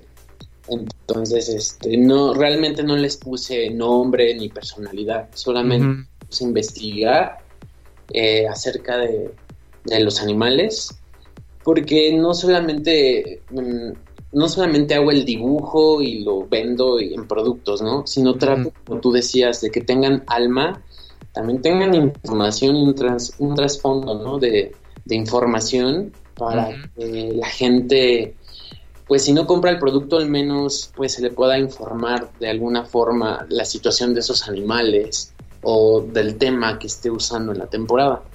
Entonces, este, no, realmente no les puse nombre ni personalidad, solamente Ujú. puse a investigar eh, acerca de, de los animales, porque no solamente, mm, no solamente hago el dibujo y lo vendo y- en productos, ¿no? Sino trato, como tú decías, de que tengan alma, también tengan información y un, trans- un trasfondo, ¿no? De, de información para que la gente, pues si no compra el producto, al menos pues se le pueda informar de alguna forma la situación de esos animales o del tema que esté usando en la temporada.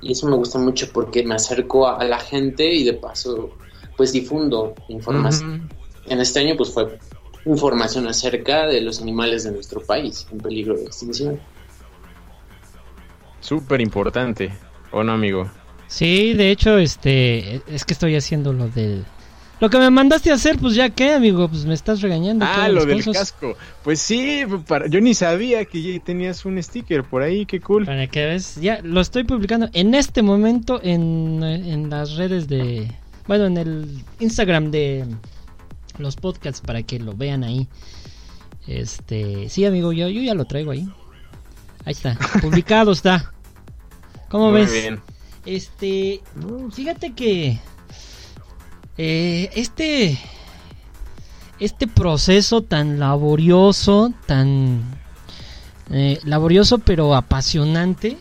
Y eso me gusta mucho porque me acerco a, a la gente y de paso pues difundo información. En este año pues fue información acerca de los animales de nuestro país en peligro de extinción. Súper importante, ¿o no, amigo? Sí, de hecho, este, es que estoy haciendo lo del... Lo que me mandaste a hacer, pues ya qué, amigo, pues me estás regañando. Ah, lo del cosas. casco. Pues sí, para... yo ni sabía que ya tenías un sticker por ahí, qué cool. Para que ves, ya lo estoy publicando en este momento en, en las redes de... Bueno, en el Instagram de los podcasts para que lo vean ahí. Este, sí, amigo, yo, yo ya lo traigo ahí. Ahí está, publicado está. ¿Cómo Muy ves? bien. Este, fíjate que eh, este este proceso tan laborioso, tan eh, laborioso pero apasionante,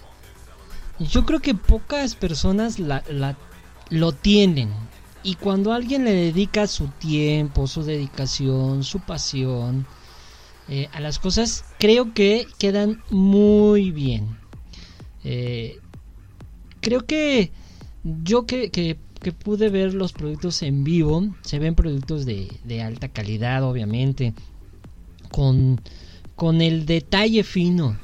yo creo que pocas personas la, la- lo tienen. Y cuando alguien le dedica su tiempo, su dedicación, su pasión eh, a las cosas, creo que quedan muy bien. Eh, creo que yo que, que- que pude ver los productos en vivo, se ven productos de, de alta calidad, obviamente, con, con el detalle fino,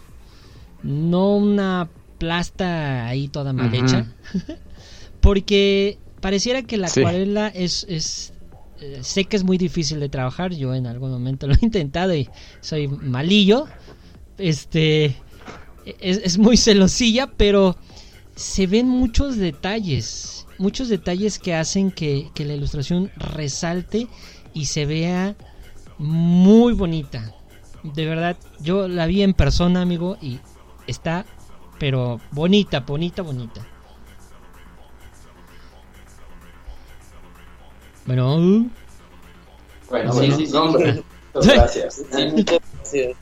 no una plasta ahí toda mal hecha, porque pareciera que la Sí. acuarela es, es eh, sé que es muy difícil de trabajar, yo en algún momento lo he intentado y soy malillo, este es, es muy celosilla, pero se ven muchos detalles, muchos detalles que hacen que, que la ilustración resalte y se vea muy bonita. De verdad, yo la vi en persona, amigo, y está, pero bonita, bonita, bonita. Bueno, uh, Bueno, Sí, bueno, sí, sí. no, hombre, muchas gracias. Sí, muchas gracias.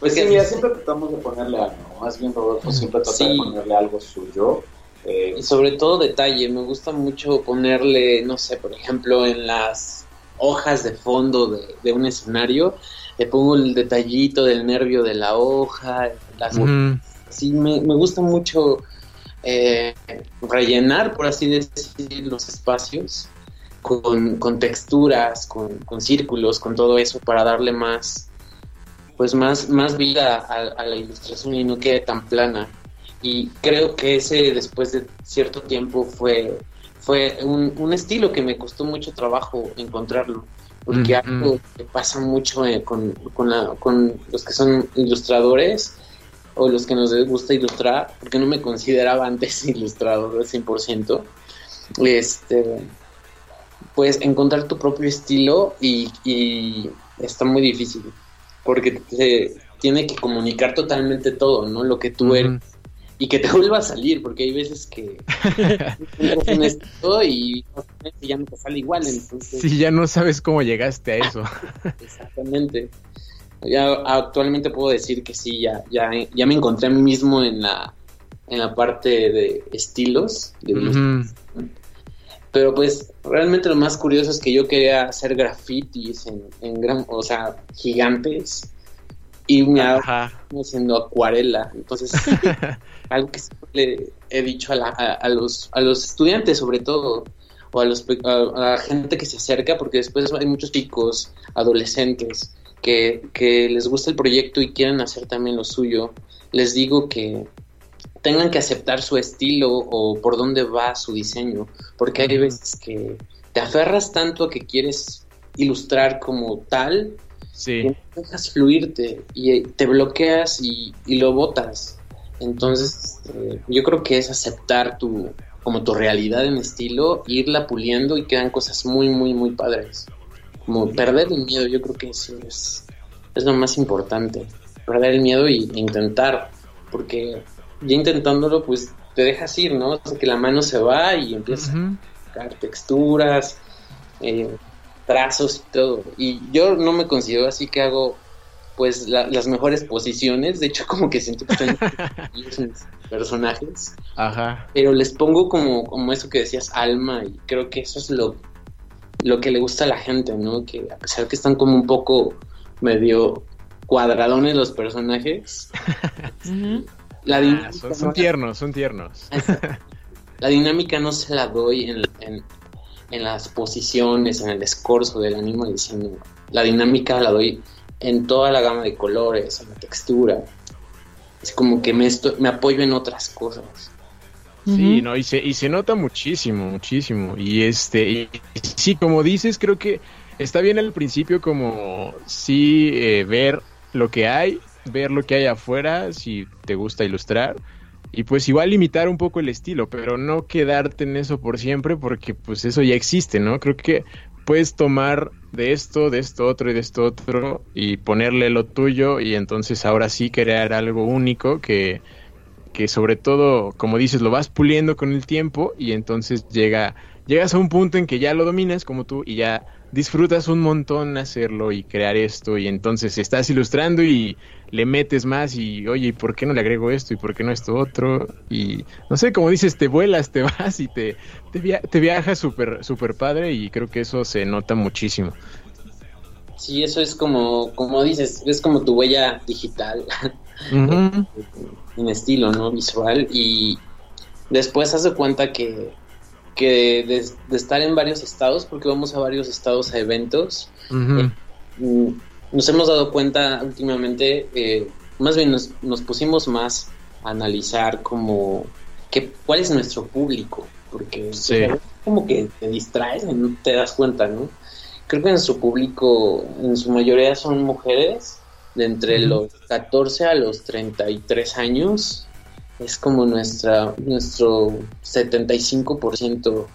Pues sí, mira, siempre tratamos de ponerle algo, más bien Rodolfo siempre trata Sí. de ponerle algo suyo. Eh, Y sobre todo detalle, me gusta mucho ponerle, no sé, por ejemplo, en las hojas de fondo de, de un escenario, le pongo el detallito del nervio de la hoja, las sí me, me gusta mucho eh, rellenar, por así decir, los espacios con, con texturas, con, con círculos, con todo eso para darle más, pues más, más vida a, a la ilustración y no quede tan plana. y creo que ese después de cierto tiempo fue, fue un, un estilo que me costó mucho trabajo encontrarlo. Porque Ujú. algo que pasa mucho eh, con, con, la- con los que son ilustradores o los que nos gusta ilustrar, porque no me consideraba antes ilustrador al 100%, este, pues encontrar tu propio estilo y, y está muy difícil, porque te tiene que comunicar totalmente todo, ¿no? Lo que tú eres y que te vuelva a salir, porque hay veces que un y ya no te sale igual, entonces Sí, ya no sabes cómo llegaste a eso. Exactamente. Ya actualmente puedo decir que sí, ya, ya, ya me encontré a mí mismo en la, en la parte de estilos. de Ujú. Pero pues realmente lo más curioso es que yo quería hacer grafitis en, en gran, o sea, gigantes. Y me haciendo acuarela. Entonces, algo que siempre le he dicho a, la- a, a los, a los estudiantes sobre todo, o a, los, a la gente que se acerca, porque después hay muchos chicos, adolescentes, que, que les gusta el proyecto y quieren hacer también lo suyo. Les digo que tengan que aceptar su estilo o por dónde va su diseño, porque hay veces que te aferras tanto a que quieres ilustrar como tal Sí. que no dejas fluirte y eh, te bloqueas y, y lo botas. Entonces, eh, yo creo que es aceptar tu como tu realidad en estilo, irla puliendo y quedan cosas muy, muy, muy padres. Como perder el miedo, yo creo que eso es, es lo más importante. Perder el miedo y, e intentar, porque ya intentándolo, pues te dejas ir, ¿no? O sea, que la mano se va y empiezas Ujú. a buscar texturas, eh, trazos y todo. Y yo no me considero así que hago pues la- las mejores posiciones, de hecho como que siento que mis personajes, Ajá. pero les pongo como, como eso que decías, alma, y creo que eso es lo, lo que le gusta a la gente, ¿no? Que a pesar que están como un poco medio cuadradones los personajes, la Ah, son, son no- tiernos, son tiernos. la dinámica no se la doy en, en, en las posiciones, en el escorzo del anime diciendo. La dinámica la doy en toda la gama de colores, en la textura. Es como que me, esto- me apoyo en otras cosas. Sí, no, y se, y se nota muchísimo, muchísimo. Y este, y, y sí, como dices, creo que está bien al principio como sí eh, ver lo que hay, ver lo que hay afuera, si te gusta ilustrar. Y pues igual limitar un poco el estilo, pero no quedarte en eso por siempre, porque pues eso ya existe, ¿no? Creo que puedes tomar de esto, de esto otro y de esto otro y ponerle lo tuyo y entonces ahora sí crear algo único que, que sobre todo, como dices, lo vas puliendo con el tiempo y entonces llega, llegas a un punto en que ya lo dominas como tú y ya disfrutas un montón hacerlo y crear esto y entonces estás ilustrando y le metes más y oye, ¿y por qué no le agrego esto y por qué no esto otro? Y no sé, como dices, te vuelas, te vas y te, te, via- te viajas súper súper padre y creo que eso se nota muchísimo. Sí, eso es como, como dices, es como tu huella digital en estilo, ¿no? Visual. Y después haz de cuenta que, que de, de estar en varios estados, porque vamos a varios estados a eventos, Ujú. mm, nos hemos dado cuenta últimamente, eh, más bien nos, nos pusimos más a analizar como que, cuál es nuestro público, porque Sí. como que te distraes no te das cuenta, ¿no? Creo que nuestro público en su mayoría son mujeres de entre los 14 a los 33 años. Es como nuestra nuestro 75%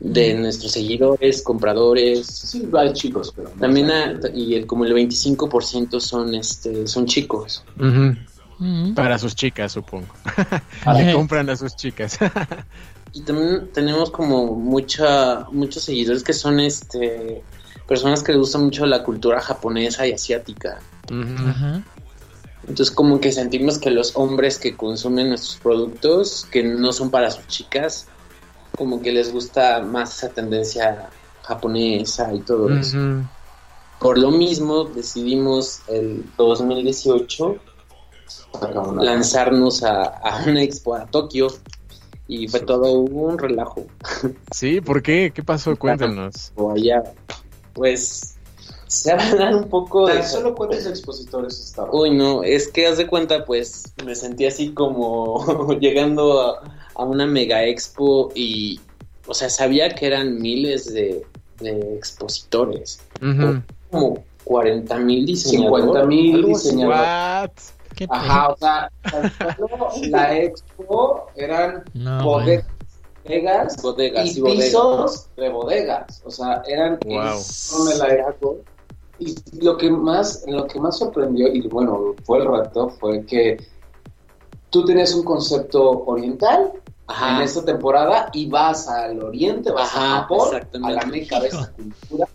de nuestros seguidores, compradores, Sí, hay chicos, pero no también y el, como el 25% son este son chicos. Para sus chicas, supongo. Le compran a sus chicas. Y también tenemos como mucha muchos seguidores que son este personas que les gusta mucho la cultura japonesa y asiática. Entonces como que sentimos que los hombres que consumen nuestros productos, que no son para sus chicas, como que les gusta más esa tendencia japonesa y todo eso. Por lo mismo decidimos el 2018 Saca una- lanzarnos a, a una expo a Tokio y fue todo un relajo. Sí, ¿por qué? ¿Qué pasó? Cuéntanos. Allá, pues Se va a dar un poco de... Solo cuántos expositores estaban. Uy, no, es que haz de cuenta, pues me sentí así como llegando a, a una mega expo y, o sea, sabía que eran miles de, de expositores, como 40 mil diseñadores. 50 mil diseñadores. What? ¿Qué Ajá, o sea, la expo eran No, bodegas, Bodegas y y bodegas. pisos de bodegas. O sea, eran Wow. la. Y lo que más, lo que más sorprendió, y bueno, fue el reto, fue que tú tenías un concepto oriental Ajá. en esta temporada y vas al oriente, vas Ajá, a Japón, a la meca de esa cultura,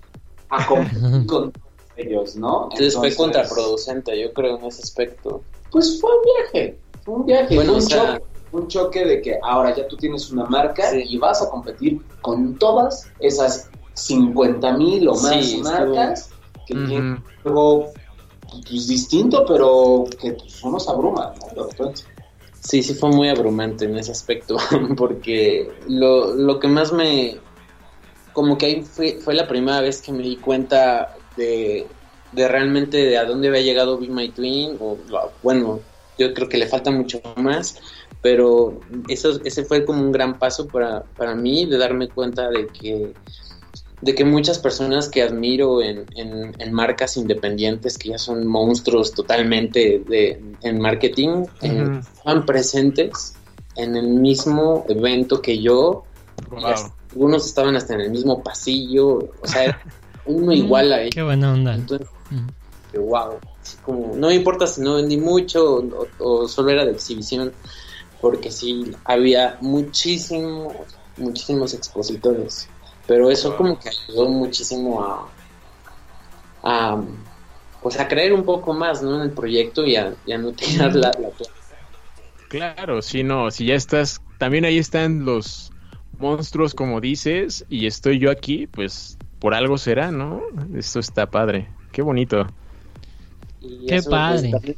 a competir con ellos, ¿no? Entonces, fue contraproducente, yo creo, en ese aspecto. Pues fue un viaje, fue un viaje, Bueno, un, o sea- choque, un choque de que ahora ya tú tienes una marca Sí. y vas a competir con todas esas 50 mil o más Sí, marcas que tienen Ujú. algo pues, distinto, pero que pues, uno se abruma, ¿no? De repente. Sí, sí fue muy abrumante en ese aspecto, porque lo, lo que más me... Como que ahí fue, fue la primera vez que me di cuenta de, de realmente de a dónde había llegado Be My Twin, o bueno, yo creo que le falta mucho más, pero eso, ese fue como un gran paso para, para mí de darme cuenta de que de que muchas personas que admiro en, en- en marcas independientes que ya son monstruos totalmente de, en marketing eh, Ujú. estaban presentes en el mismo evento que yo y Wow. hasta- algunos estaban hasta en el mismo pasillo o sea uno igual a Qué ellos buena onda. entonces que wow así como no me importa si no vendí mucho o, o solo era de exhibición porque sí había muchísimos muchísimos expositores pero eso Wow. como que ayudó muchísimo a, a pues a creer un poco más ¿no? en el proyecto y a, y a no tirar la, la. Claro, sí, no, si ya estás, también ahí están los monstruos como dices y estoy yo aquí, pues por algo será, ¿no? Esto está padre, qué bonito. Y Qué padre. pues, también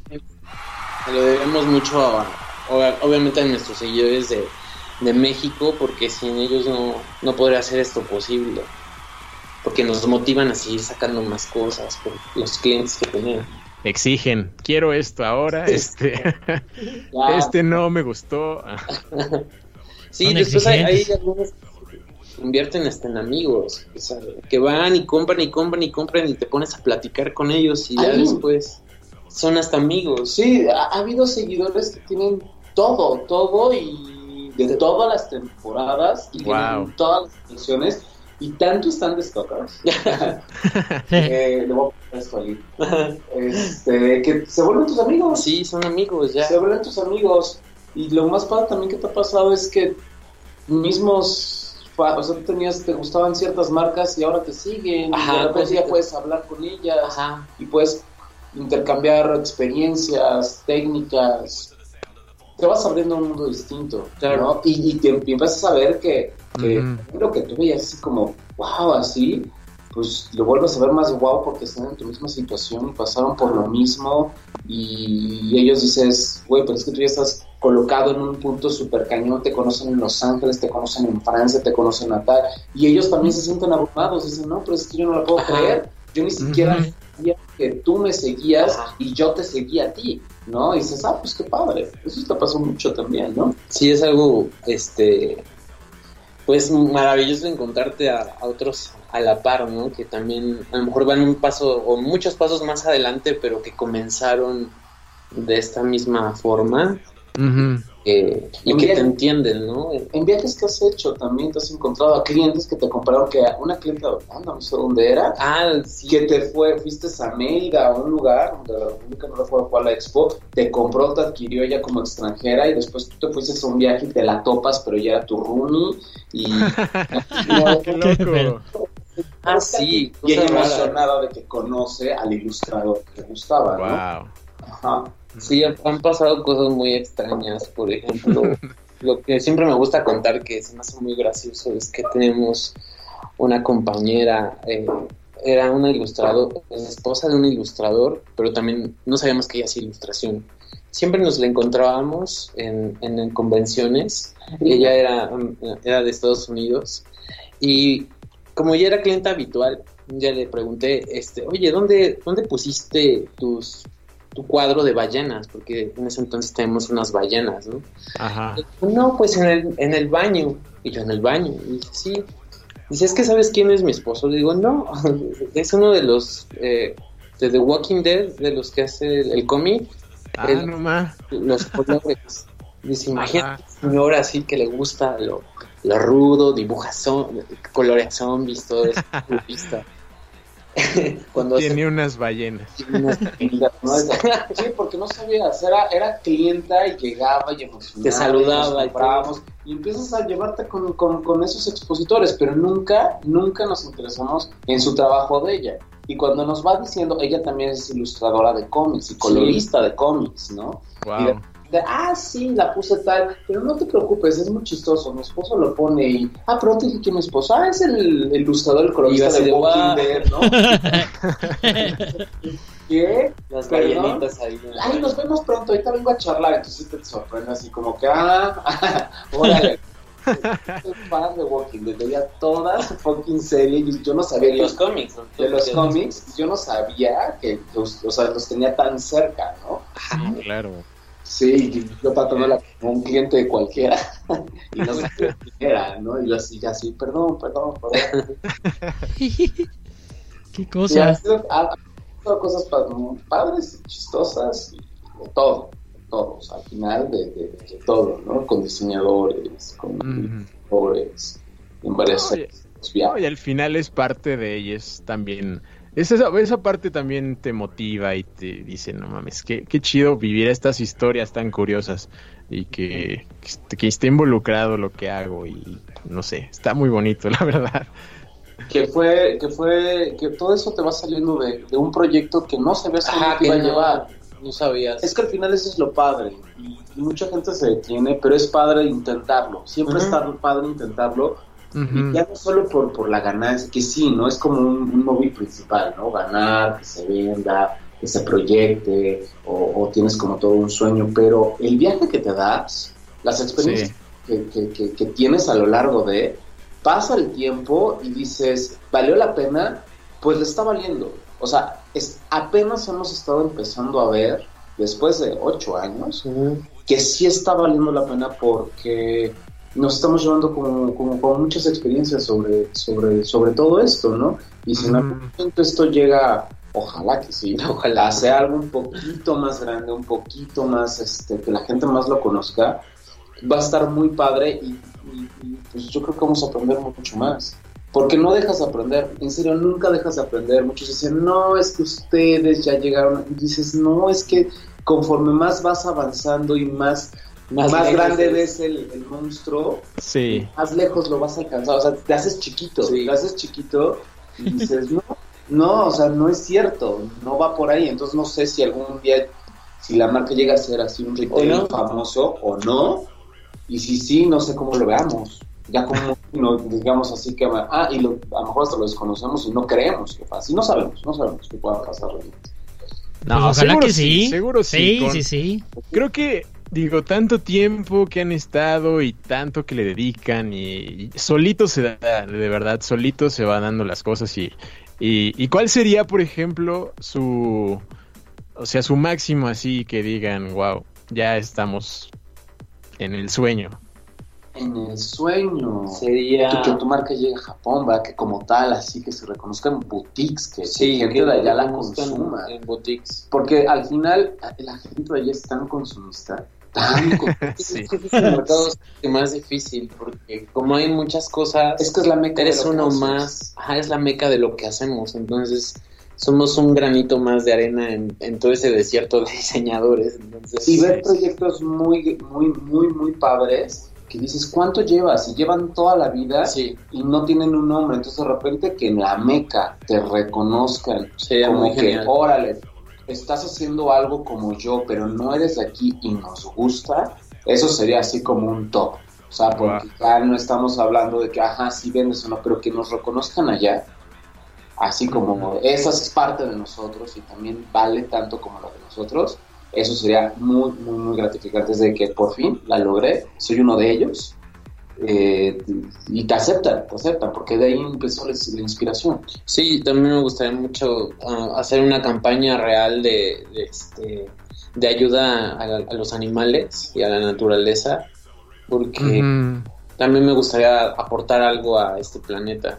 lo debemos mucho a, ob- obviamente a nuestros seguidores de, de México porque sin ellos no, no podría ser esto posible porque nos motivan a seguir sacando más cosas por los clientes que tenemos Exigen, quiero esto ahora, este, este no me gustó. Sí, Son después hay, hay algunos que invierten hasta en amigos, o sea, que van y compran y compran y compran y te pones a platicar con ellos y ya Ay. después son hasta amigos. Sí, ha, ha habido seguidores que tienen todo, todo y de todas las temporadas y Wow. tienen todas las colecciones y tanto están de stalkers. eh, le voy a poner esto ahí. Este, que se vuelven tus amigos. Sí, son amigos ya. Se vuelven tus amigos. Y lo más padre también que te ha pasado es que mismos, o sea, tú tenías, te gustaban ciertas marcas y ahora te siguen. Ajá, y de repente ya puedes hablar con ellas Ajá. y puedes intercambiar experiencias, técnicas. Te vas abriendo un mundo distinto, Claro. ¿no? Y, y te empiezas a ver que, lo que tú veías así como, wow, así, pues lo vuelves a ver más wow porque están en tu misma situación y pasaron por lo mismo y ellos dices, güey, pero es que tú ya estás colocado en un punto súper cañón, te conocen en Los Ángeles, te conocen en Francia, te conocen a tal, y ellos también se sienten abrumados, dicen, no, pero es que yo no lo puedo creer, yo ni siquiera sabía que tú me seguías y yo te seguía a ti, ¿no? Y dices, ah, pues qué padre, eso te pasó mucho también, ¿no? Sí, es algo, este, pues maravilloso encontrarte a, a otros a la par, ¿no? Que también a lo mejor van un paso o muchos pasos más adelante, pero que comenzaron de esta misma forma Eh, y que te entienden, ¿no? En viajes que has hecho también te has encontrado a clientes que te compraron, que una clienta de Holanda, no sé dónde era, Ah, sí. que te fue, fuiste a Mérida, a un lugar, de la República, no recuerdo cuál la expo, te compró, te adquirió ella como extranjera y después tú te fuiste a un viaje y te la topas, pero ya era tu roomie y... No, Qué loco. Ah, sí. y ella emocionada de que conoce al ilustrador que le gustaba, ¿no? Wow. Ajá. Sí, han pasado cosas muy extrañas, por ejemplo, lo que siempre me gusta contar que se me hace muy gracioso es que tenemos una compañera, eh, era una ilustradora, esposa de un ilustrador, pero también no sabíamos que ella hacía ilustración. Siempre nos la encontrábamos en, en, en convenciones, ella era, mm, era de Estados Unidos y como ya era cliente habitual, ya le pregunté, este, oye, ¿dónde, dónde pusiste tus tu cuadro de ballenas? Porque en ese entonces tenemos unas ballenas, ¿no? Ajá. No, pues en el, en el baño. Y yo en el baño. Y dice, sí. Dice, es que sabes quién es mi esposo. Le digo, no, es uno de los eh, de The Walking Dead, de los que hace el, el cómic, Ah, El- no más. los colores. Dice, imagínate, señora así que le gusta lo, lo rudo, dibuja zom- colorea zombies, todo eso. Cuando hace Tiene unas ballenas. unas pintas, ¿no? Sí, porque no sabías, era, era clienta y llegaba y emocionaba. Te saludaba y nos y empiezas a llevarte con, con, con esos expositores, pero nunca, nunca nos interesamos en su trabajo de ella. Y cuando nos va diciendo, ella también es ilustradora de cómics y colorista de cómics, ¿no? Y de Repente, ah, sí, la puse tal, pero no te preocupes, es muy chistoso. Mi esposo lo pone y, ah, pero no te dije que mi esposo, ah, es el, el ilustrador, el colorista de de, Walking. Dead, ¿no? ¿Qué? las Perdón. ballenitas ahí. ¿no? Ay, nos vemos pronto, ahorita vengo a charlar, entonces te sorprende así como que, ah, órale. Soy fan de Walking Dead, veía toda su fucking serie y yo no sabía de los cómics. ¿no? de los cómics, yo no sabía que los, o sea, los tenía tan cerca, ¿no? Sí, claro. Sí, y yo tratándola como un cliente de cualquiera y no sabía quién era, ¿no? Y yo así, ya así, perdón, perdón, perdón. Qué Y ha cosa. sido- ha- ha sido cosas pa- padres, chistosas, y de todo, de todo, o sea, al final de, de- de todo, ¿no? Con diseñadores, con ilustradores, en varias Oye, y al final es parte de ellas también. Es esa, esa parte también te motiva y te dice, no mames, qué, qué chido vivir estas historias tan curiosas y que, que, que esté involucrado lo que hago y no sé, está muy bonito, la verdad. que fue, que fue, que todo eso te va saliendo de, de un proyecto que no sabías cómo te que iba a llevar. no sabías. Es que al final eso es lo padre y, y mucha gente se detiene, pero es padre intentarlo. Siempre Ujú. está padre intentarlo Y ya no solo por, por la ganancia, que sí, no es como un, un móvil principal, ¿no? Ganar, que se venda, que se proyecte o, o tienes como todo un sueño, pero el viaje que te das, las experiencias Sí. que, que- que- que tienes a lo largo de, pasa el tiempo y dices, ¿valió la pena? Pues le está valiendo. O sea, es, apenas hemos estado empezando a ver, después de ocho años, que sí está valiendo la pena porque nos estamos llevando como, como, como muchas experiencias sobre, sobre, sobre todo esto, ¿no? Y si en algún momento esto llega, ojalá que sí, ojalá sea algo un poquito más grande, un poquito más, este, que la gente más lo conozca, va a estar muy padre y, y- y, pues yo creo que vamos a aprender mucho más. Porque no dejas de aprender, en serio, nunca dejas de aprender. Muchos dicen, no, es que ustedes ya llegaron. Y dices, no, es que conforme más vas avanzando y más, más, grande es. ves el, el monstruo, Sí, más lejos lo vas a alcanzar. O sea, te haces chiquito, Sí. te haces chiquito y dices, no, no, o sea, no es cierto, no va por ahí. Entonces no sé si algún día, si la marca llega a ser así un retail famoso o no. Y si sí, no sé cómo lo veamos. Ya como, no, digamos así que, ah, y lo- a lo mejor hasta lo desconocemos y no creemos que pasa. Y no sabemos, no sabemos qué pueda pasar realmente. no, Pues ojalá seguro que sí. seguro sí. Sí, con- sí, sí. Creo que, digo, tanto tiempo que han estado y tanto que le dedican y, y solito se da, de verdad, solito se va dando las cosas y, y, y cuál sería, por ejemplo, su, o sea, su máximo así que digan, wow, ya estamos en el sueño. En el sueño. Sería... Que, tu marca llegue a Japón, ¿verdad? Que como tal, así que se reconozca en boutiques, que, que Sí, gente que de allá la consuma. En boutiques. Porque al final, la gente de allá es tan consumista, tan con- Sí. Es que es el mercado más difícil porque como hay muchas cosas, Es que es la meca de eres lo uno más, ajá, es la meca de lo que hacemos, entonces somos un granito más de arena en, en todo ese desierto de diseñadores, entonces Y ver proyectos muy, muy, muy, muy padres que dices, ¿cuánto llevas? Y llevan toda la vida sí, y no tienen un nombre. Entonces, de repente, que en la meca te reconozcan como muy que, genial. órale, estás haciendo algo como yo, pero no eres de aquí y nos gusta, eso sería así como un top. O sea, porque ya no estamos hablando de que, ajá, sí vendes o no, pero que nos reconozcan allá, así como esa es parte de nosotros y también vale tanto como lo de nosotros, eso sería muy, muy, muy gratificante desde que por fin la logré, soy uno de ellos eh, y te aceptan, te aceptan, porque de ahí empezó la, la inspiración. Sí, también me gustaría mucho ah, hacer una campaña real de, de, este, de ayuda a, a los animales y a la naturaleza, porque también me gustaría aportar algo a este planeta.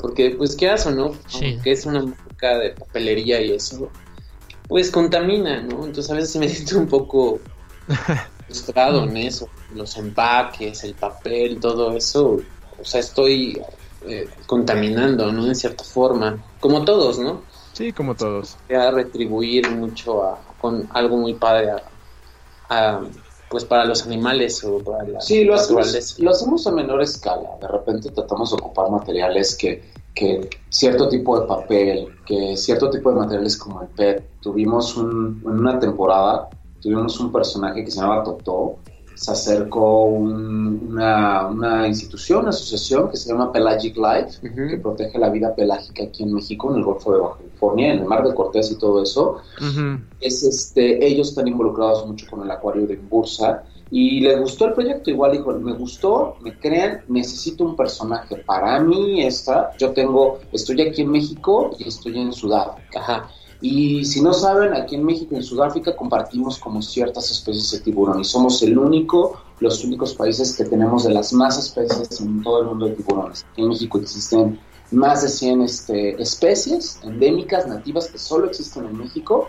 Porque, pues, quieras o no, Sí. aunque es una marca de papelería y eso, pues contamina, ¿no? Entonces a veces me siento un poco frustrado en eso. Los empaques, el papel, todo eso. O sea, estoy eh, contaminando, ¿no? En cierta forma. Como todos, ¿no? Sí, como todos. a retribuir mucho a- con algo muy padre a, a, pues para los animales o para la Sí, lo hacemos, lo hacemos a menor escala. De repente tratamos de ocupar materiales que, que cierto tipo de papel, que cierto tipo de materiales como el PET. Tuvimos un, en una temporada, tuvimos un personaje que se llamaba Totó. Se acercó un- una, una institución, una asociación que se llama Pelagic Life, que protege la vida pelágica aquí en México, en el Golfo de Baja California, en el Mar de Cortés y todo eso es este, ellos están involucrados mucho con el acuario de Bursa y les gustó el proyecto, igual dijo, me gustó, me crean, necesito un personaje. Para mí esta, yo tengo, estoy aquí en México y estoy en Sudáfrica. Ajá. Y si no saben, aquí en México y en Sudáfrica compartimos como ciertas especies de tiburón y somos el único, los únicos países que tenemos de las más especies en todo el mundo de tiburones. En México existen más de 100 este, especies endémicas, nativas, que solo existen en México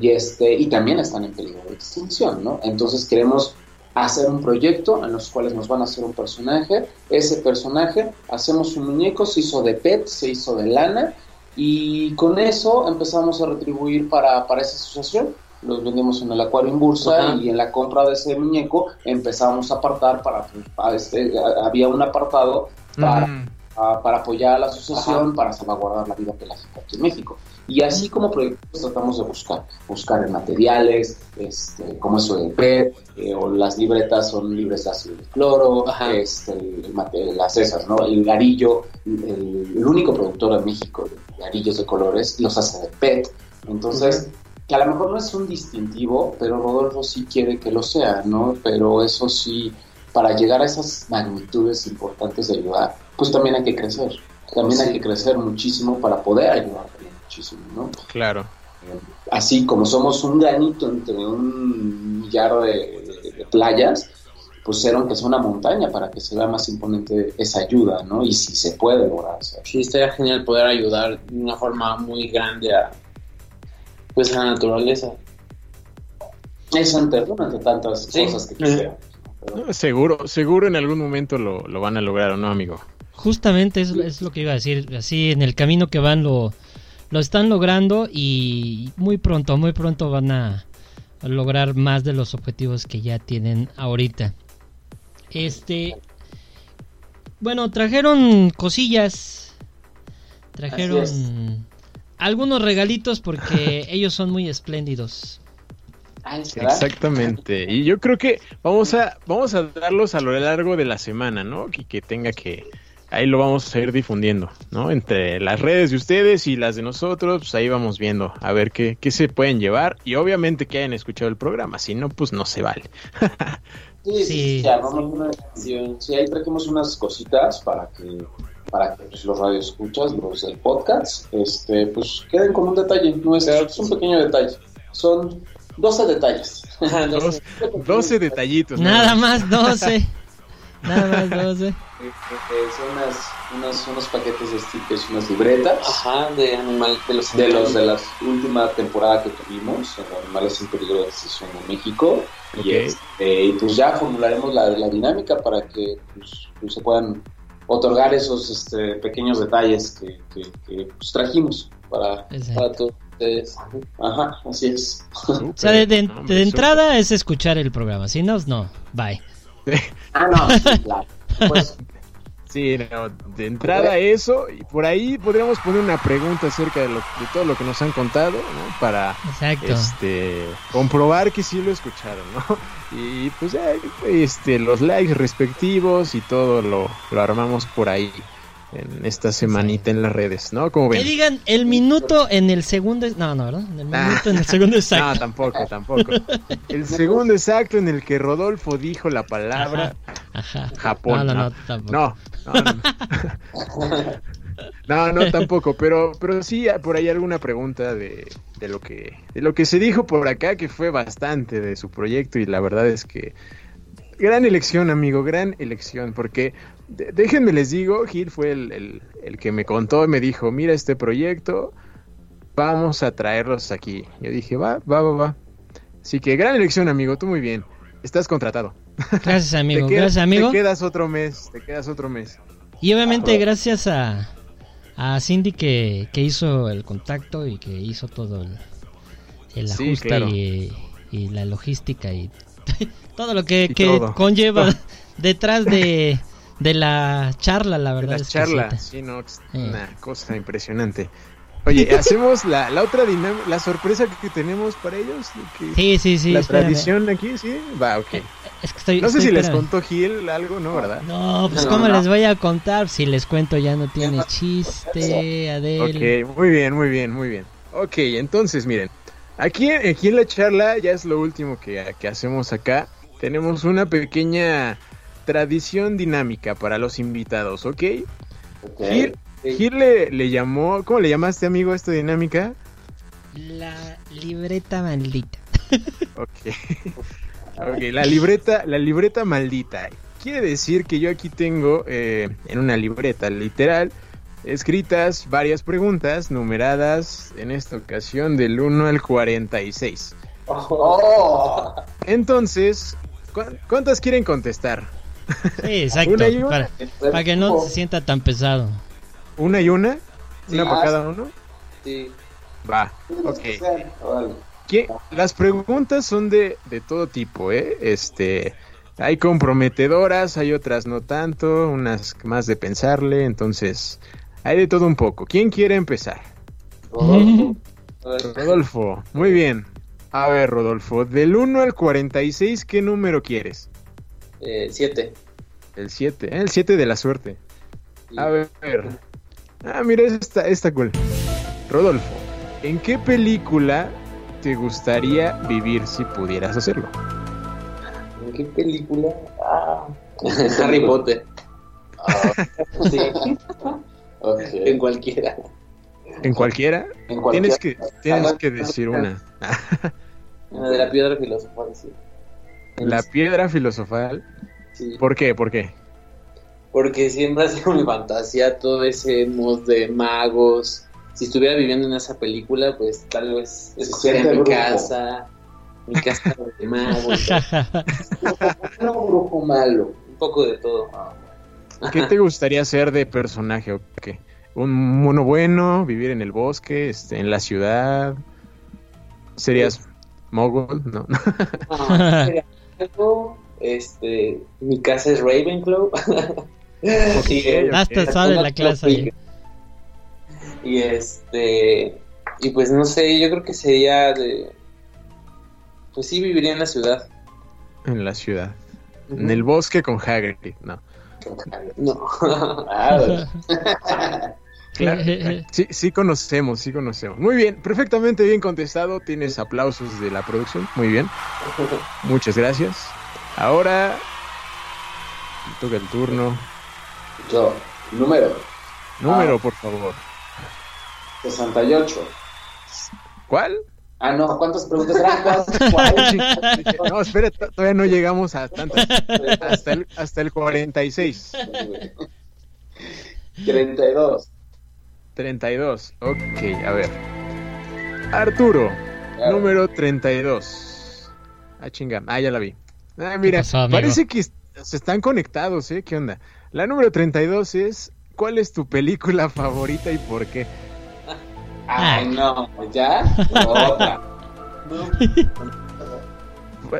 y, este, y también están en peligro de extinción, ¿no? Entonces queremos hacer un proyecto en los cuales nos van a hacer un personaje. Ese personaje, hacemos un muñeco, se hizo de PET, se hizo de lana y con eso empezamos a retribuir para, para esa asociación. Los vendimos en el acuario en Bursa y en la compra de ese muñeco empezamos a apartar para, este, había un apartado para. A- para apoyar a la asociación Ajá. para salvaguardar la vida pelágica aquí en México. Y así como proyectos tratamos de buscar, buscar en materiales, este, como eso del PET, eh, o las libretas son libres de ácido de cloro, este, el- las esas, ¿no? El garillo, el, el único productor en México de garillos de colores, los hace de PET. Entonces, que a lo mejor no es un distintivo, pero Rodolfo sí quiere que lo sea, ¿no? Pero eso sí, para llegar a esas magnitudes importantes de ayudar, pues también hay que crecer. También hay que crecer muchísimo para poder ayudar también muchísimo, ¿no? Claro. Así como somos un granito entre un millar de, de- de playas, pues ser aunque sea una montaña para que se vea más imponente esa ayuda, ¿no? Y si se puede lograr hacer. Sí, estaría genial poder ayudar de una forma muy grande a pues a la naturaleza. Es bueno, entre tantas Sí. cosas que quisiera. No, seguro, seguro en algún momento lo, lo van a lograr, ¿o no, amigo? Justamente es, es lo que iba a decir. Así en el camino que van lo, lo están logrando y muy pronto, muy pronto van a lograr más de los objetivos que ya tienen ahorita. Este. Bueno, trajeron cosillas. Trajeron algunos regalitos porque ellos son muy espléndidos. Exactamente. Y yo creo que vamos a, vamos a darlos a lo largo de la semana, ¿no? Y que tenga que. Ahí lo vamos a ir difundiendo, ¿no? Entre las redes de ustedes y las de nosotros, pues ahí vamos viendo a ver qué, qué se pueden llevar. Y obviamente que hayan escuchado el programa, si no, pues no se vale. Sí, sí, ya, vamos a una canción. Sí, ahí trajimos unas cositas para que para que pues, los radioescuchas, los del podcast, este, pues queden con un detalle. No es, es un pequeño detalle. Son 12 detalles. Dos- 12 detallitos. Nada más 12. Nada más 12. Eh, eh, son unas, unos, unos paquetes de stickers, unas libretas. Ajá, de animal, de los de los de la última temporada que tuvimos, en Animales en Peligro de Extinción en México. Y, este, y pues ya formularemos la, la dinámica para que pues, pues, se puedan otorgar esos este, pequeños detalles que, que- que, pues, trajimos para, para todos ustedes. Ajá, así es. O sea, de, de- de entrada es escuchar el programa. Si no, no. Bye. Ah, no, sí, claro. Pues, Sí, no, de entrada eso, y por ahí podríamos poner una pregunta acerca de, lo, de todo lo que nos han contado, ¿no? Para Exacto. este, comprobar que sí lo escucharon, ¿no? Y pues ya, este, los likes respectivos y todo lo, lo armamos por ahí en esta semanita en las redes, ¿no? Como Que ven. digan el minuto en el segundo. No, no, ¿verdad? El Ah. minuto en el segundo No, exacto. tampoco, tampoco. El segundo exacto en el que Rodolfo dijo la palabra Ajá. Japón. No, no, no, no, tampoco. no, no, no. No, no, tampoco, pero, pero sí por ahí alguna pregunta de, de lo que de lo que se dijo por acá, que fue bastante de su proyecto y la verdad es que gran elección, amigo, gran elección, porque de- déjenme les digo, Gil fue el, el- el que me contó y me dijo, mira este proyecto, vamos a traerlos aquí. Yo dije, va, va, va, va. Así que gran elección, amigo, tú muy bien, estás contratado. Gracias, amigo. quedas, Gracias, amigo. te quedas otro mes, te quedas otro mes. Y obviamente gracias a, a Cindy que, que hizo el contacto y que hizo todo el, el Sí, ajuste claro. y, y la logística y todo lo que, Y que conlleva detrás de, de la charla, la verdad. Es que charlas, sí. no, es Eh. una cosa impresionante. Oye, hacemos la, la otra dinámica, la sorpresa que tenemos para ellos. que- Sí, sí, sí. la espérame. tradición aquí, sí, va, ok. Es que estoy, No sé estoy- si les contó Gil algo, ¿no, verdad? No, pues No, cómo no. les voy a contar si les cuento ya no tiene chiste, Adel. Ok, muy bien, muy bien, muy bien. Ok, entonces miren, aquí, aquí en la charla ya es lo último que, que hacemos acá. Tenemos una pequeña tradición dinámica para los invitados, ¿ok? Ok. Gil, Gil le, le llamó, ¿cómo le llamaste amigo a esta dinámica? La libreta maldita. Ok. ok, la libreta, la libreta maldita. Quiere decir que yo aquí tengo eh, en una libreta literal escritas varias preguntas numeradas en esta ocasión del 1 al 46. Oh. Entonces, ¿cu- ¿cuántas quieren contestar? Sí, exacto. Una y una. Para, para que no se sienta tan pesado. ¿Una y una? Sí, ¿Una para ah, cada uno? Sí. Va, ok. ¿Qué? Las preguntas son de, de todo tipo, ¿eh? Este, hay comprometedoras, hay otras no tanto, unas más de pensarle, entonces hay de todo un poco. ¿Quién quiere empezar? Rodolfo. Rodolfo, muy bien. A ver, Rodolfo, del 1 al 46, ¿qué número quieres? Eh, siete. El 7, el 7 de la suerte. A ver. Ah, mira, esta, esta cool. Rodolfo, ¿en qué película te gustaría vivir si pudieras hacerlo? ¿En qué película? Ah. Harry Potter. sí. Ok. En cualquiera. ¿En cualquiera? En cualquiera. Tienes que, tienes que decir una. La de la piedra filosofal, sí. La piedra filosofal. Sí. ¿Por qué? ¿Por qué? Porque siempre ha sido mi fantasía todo ese mod de magos. Si estuviera viviendo en esa película, pues tal vez escogería mi casa, mi casa de magos. no un grupo malo, un poco de todo. ¿Qué te gustaría ser de personaje? ¿O qué? ¿Un mono bueno? ¿Vivir en el bosque? Este, ¿En la ciudad? ¿Serías mogul? No. Ah, sería este, mi casa es Ravenclaw. y, eh, Hasta sabe la clase ahí. Y este, y pues no sé, yo creo que sería de, pues sí viviría en la ciudad. En la ciudad. En el bosque con Hagrid, no. No. Claro. Sí, sí conocemos, sí conocemos. Muy bien, perfectamente bien contestado. Tienes aplausos de la producción. Muy bien. Muchas gracias. Ahora me toca el turno. Yo, número Número, Ah. por favor. 68. ¿Cuál? Ah, no, ¿cuántas preguntas eran? No, espera, to- todavía no llegamos a tantas. Hasta el, hasta el 46. 32. 32. Ok, a ver. Arturo, Claro. número 32. Ah, chinga. Ah, ya la vi. Ah, mira, pasó, parece que se están conectados, ¿eh? ¿Qué onda? La número 32 es, ¿cuál es tu película favorita y por qué? Ay, no, ¿ya? Otra.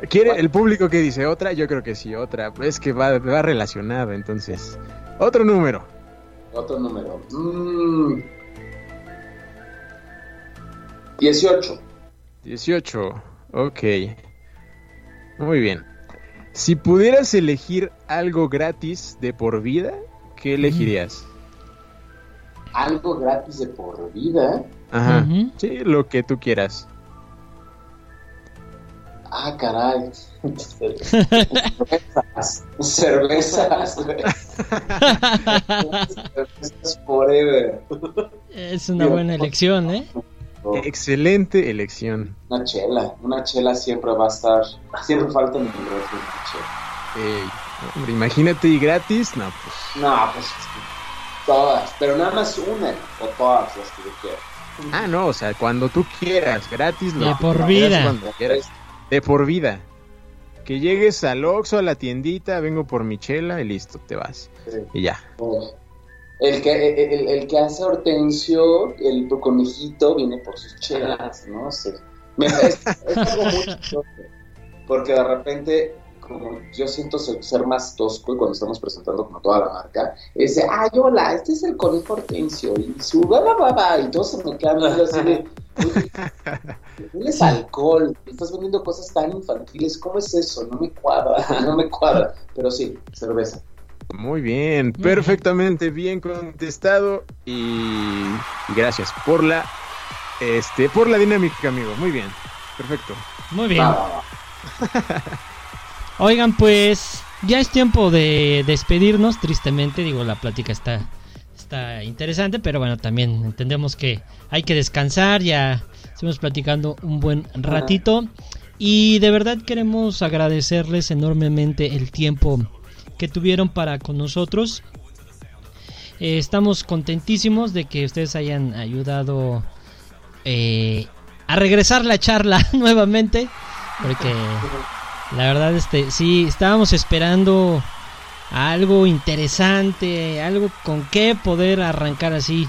¿Quiere el público que dice otra? Yo creo que sí, otra. Es que va, va relacionada, entonces. Otro número. Otro número. Mm. 18. 18. Ok. Muy bien. Si pudieras elegir algo gratis de por vida, ¿qué elegirías? Algo gratis de por vida. Ajá. Sí, lo que tú quieras. Ah, caray. Cervezas. Cervezas. Cervezas forever. Es una buena elección, ¿eh? Excelente elección. Una chela. Una chela siempre va a estar. Siempre falta en mi refri una chela. Ey, hombre, imagínate y gratis, no, pues. No, pues todas. Pero nada más una. O todas las que yo quiera. Ah, no, o sea, cuando tú quieras, gratis. lo De por vida. cuando quieras. De por vida. Que llegues al Oxxo, a la tiendita, vengo por mi chela y listo, te vas. Sí. Y ya. El que, el, el que hace Hortensio, el conejito, viene por sus chelas, ¿no? Sí. Es, es algo muy chistoso, porque de repente, como yo siento ser, más tosco y cuando estamos presentando como toda la marca, es de, ay, hola, este es el conejo Hortensio, y su va, va, va, va, y todos se me quedan viendo así de, hueles alcohol, estás vendiendo cosas tan infantiles, ¿cómo es eso? No me cuadra, no me cuadra, pero sí, cerveza. Muy bien, perfectamente bien contestado y, gracias por la este por la dinámica, amigo. Muy bien. Perfecto. Muy bien. Va. Oigan, pues ya es tiempo de despedirnos, tristemente, digo, la plática está, está interesante, pero bueno, también entendemos que hay que descansar, ya estuvimos platicando un buen ratito. Y de verdad queremos agradecerles enormemente el tiempo que tuvieron para con nosotros. Eh, estamos contentísimos de que ustedes hayan ayudado eh, a regresar la charla nuevamente, porque la verdad, este, sí, estábamos esperando algo interesante, algo con qué poder arrancar así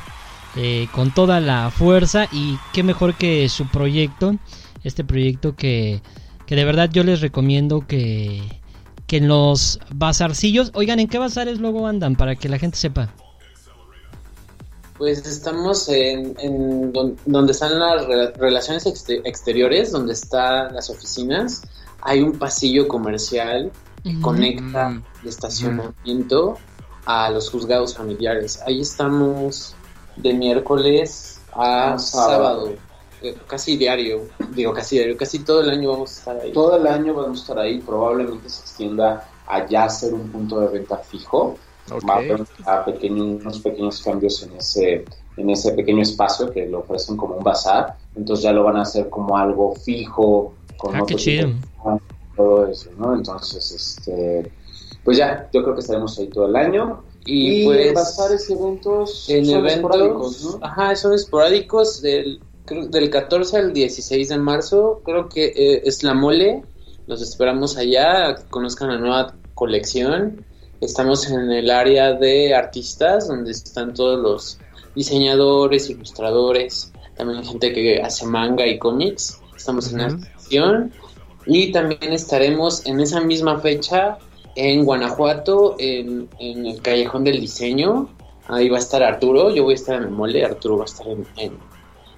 eh, con toda la fuerza y qué mejor que su proyecto, este proyecto que, que de verdad yo les recomiendo que, que en los bazarcillos, oigan, ¿en qué bazares luego andan para que la gente sepa? Pues estamos en, en don- donde están las rela- relaciones exte- exteriores, donde están las oficinas. Hay un pasillo comercial que conecta Mm. el estacionamiento a los juzgados familiares. Ahí estamos de miércoles a Ah, sábado. sábado, eh, casi diario. Digo, casi diario, casi todo el año vamos a estar ahí. Todo el año vamos a estar ahí, probablemente se extienda a ya ser un punto de venta fijo. Va a haber a pequeño- unos pequeños cambios en ese, en ese pequeño espacio que lo ofrecen como un bazar. Entonces ya lo van a hacer como algo fijo, con Ah, qué chido. tipo todo eso, ¿no? Entonces, este, pues ya, yo creo que estaremos ahí todo el año. Y, Y, pues y eventos en son eventos, esporádicos, ¿no? ajá, son esporádicos del, del 14 al 16 de marzo, creo que eh, es la mole, los esperamos allá, a que conozcan la nueva colección, estamos en el área de artistas, donde están todos los diseñadores, ilustradores, también gente que hace manga y cómics, estamos en la exposición, y también estaremos en esa misma fecha en Guanajuato, en, en el Callejón del Diseño. Ahí va a estar Arturo, yo voy a estar en el mole, Arturo va a estar en, en,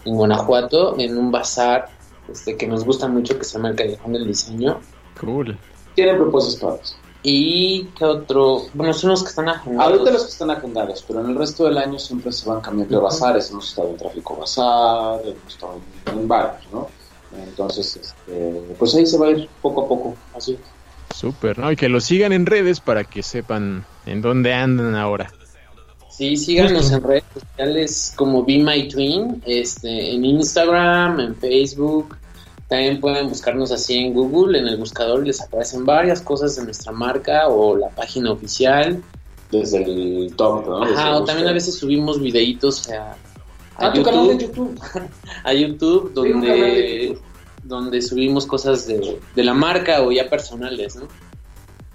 en Guanajuato, en un bazar este, que nos gusta mucho, que se llama el Callejón del Diseño. Cool. Tienen propósitos padres. Y qué otro, bueno, son los que están agendados. Ahorita los que están agendados, pero en el resto del año siempre se van cambiando de bazares. Hemos estado en Tráfico Bazar, hemos estado en, en varios, ¿no? Entonces, este, pues ahí se va a ir poco a poco, así. Súper, ¿no? Y que lo sigan en redes para que sepan en dónde andan ahora. Sí, síganos en redes sociales como Be My Twin, este, en Instagram, en Facebook. También pueden buscarnos así en Google, en el buscador les aparecen varias cosas de nuestra marca o la página oficial. Desde el top, ¿no? Ajá, o también a veces subimos videitos a, a Ah, tu canal de YouTube. a YouTube de donde, YouTube. donde subimos cosas de, de la marca o ya personales, ¿no?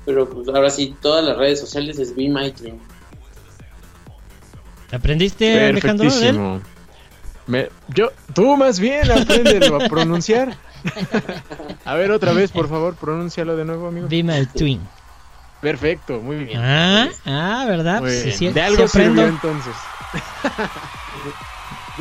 Pero pues ahora sí, todas las redes sociales es Be My Twin. ¿Aprendiste, Alejandro? de él? Perfectísimo. Me- yo, tú más bien apréndelo a pronunciar. a ver, otra vez, por favor, pronúncialo de nuevo, amigo. Be my twin. Perfecto, muy bien. Ah, ah, ¿verdad? Muy bien. sí, de sí algo aprendo. sirvió entonces.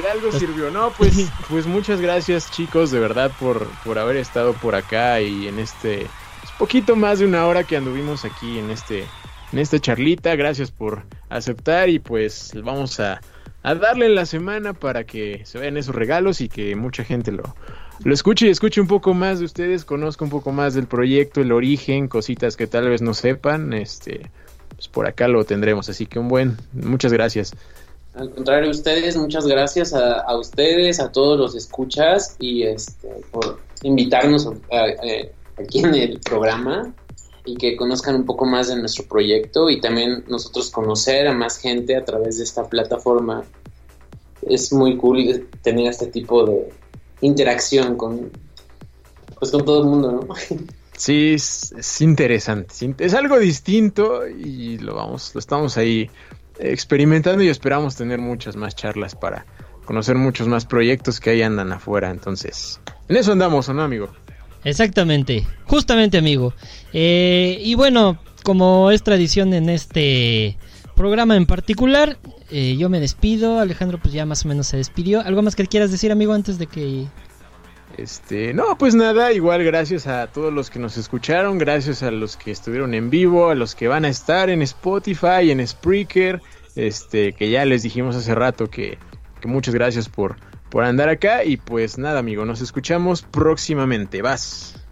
de algo sirvió. No, pues, pues muchas gracias chicos, de verdad, por, por haber estado por acá y en este pues, poquito más de una hora que anduvimos aquí en este en esta charlita. Gracias por aceptar y pues vamos a, a darle la semana para que se vean esos regalos y que mucha gente lo, lo escuche y escuche un poco más de ustedes, conozca un poco más del proyecto, el origen, cositas que tal vez no sepan, este, pues por acá lo tendremos. Así que un buen, muchas gracias. Al contrario, ustedes, muchas gracias a, a ustedes, a todos los escuchas y este, por invitarnos a- aquí en el programa y que conozcan un poco más de nuestro proyecto y también nosotros conocer a más gente a través de esta plataforma. Es muy cool tener este tipo de interacción con, pues, con todo el mundo, ¿no? Sí, es, es interesante, es in- es algo distinto y lo vamos, lo estamos ahí experimentando y esperamos tener muchas más charlas para conocer muchos más proyectos que ahí andan afuera. Entonces, en eso andamos, ¿o no, amigo? Exactamente, justamente amigo. Eh, y bueno, como es tradición en este programa en particular, eh, yo me despido. Alejandro pues ya más o menos se despidió. ¿Algo más que quieras decir amigo antes de que... Este, no, pues nada, igual gracias a todos los que nos escucharon, gracias a los que estuvieron en vivo, a los que van a estar en Spotify, en Spreaker, este, que ya les dijimos hace rato que, muchas gracias por, por andar acá y pues nada, amigo, nos escuchamos próximamente, vas.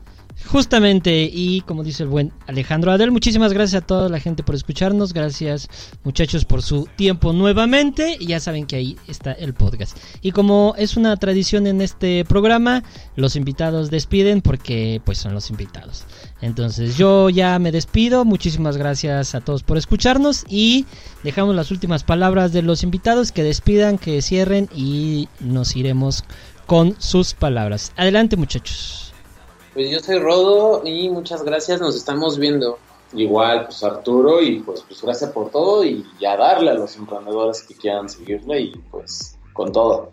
Justamente, y como dice el buen Alejandro Adel, muchísimas gracias a toda la gente por escucharnos, gracias muchachos por su tiempo nuevamente, ya saben que ahí está el podcast. Y como es una tradición en este programa, los invitados despiden porque pues son los invitados. Entonces yo ya me despido, muchísimas gracias a todos por escucharnos y dejamos las últimas palabras de los invitados que despidan, que cierren y nos iremos con sus palabras. Adelante muchachos. Pues yo soy Rodo y muchas gracias, nos estamos viendo. Igual, pues Arturo, y pues, pues gracias por todo y ya darle a los emprendedores que quieran seguirle y pues con todo.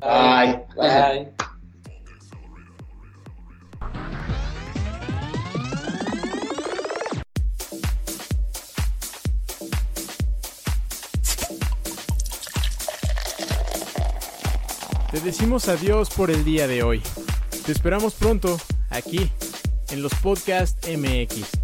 Bye. Bye. Te decimos adiós por el día de hoy. Te esperamos pronto, aquí, en los Podcast MX.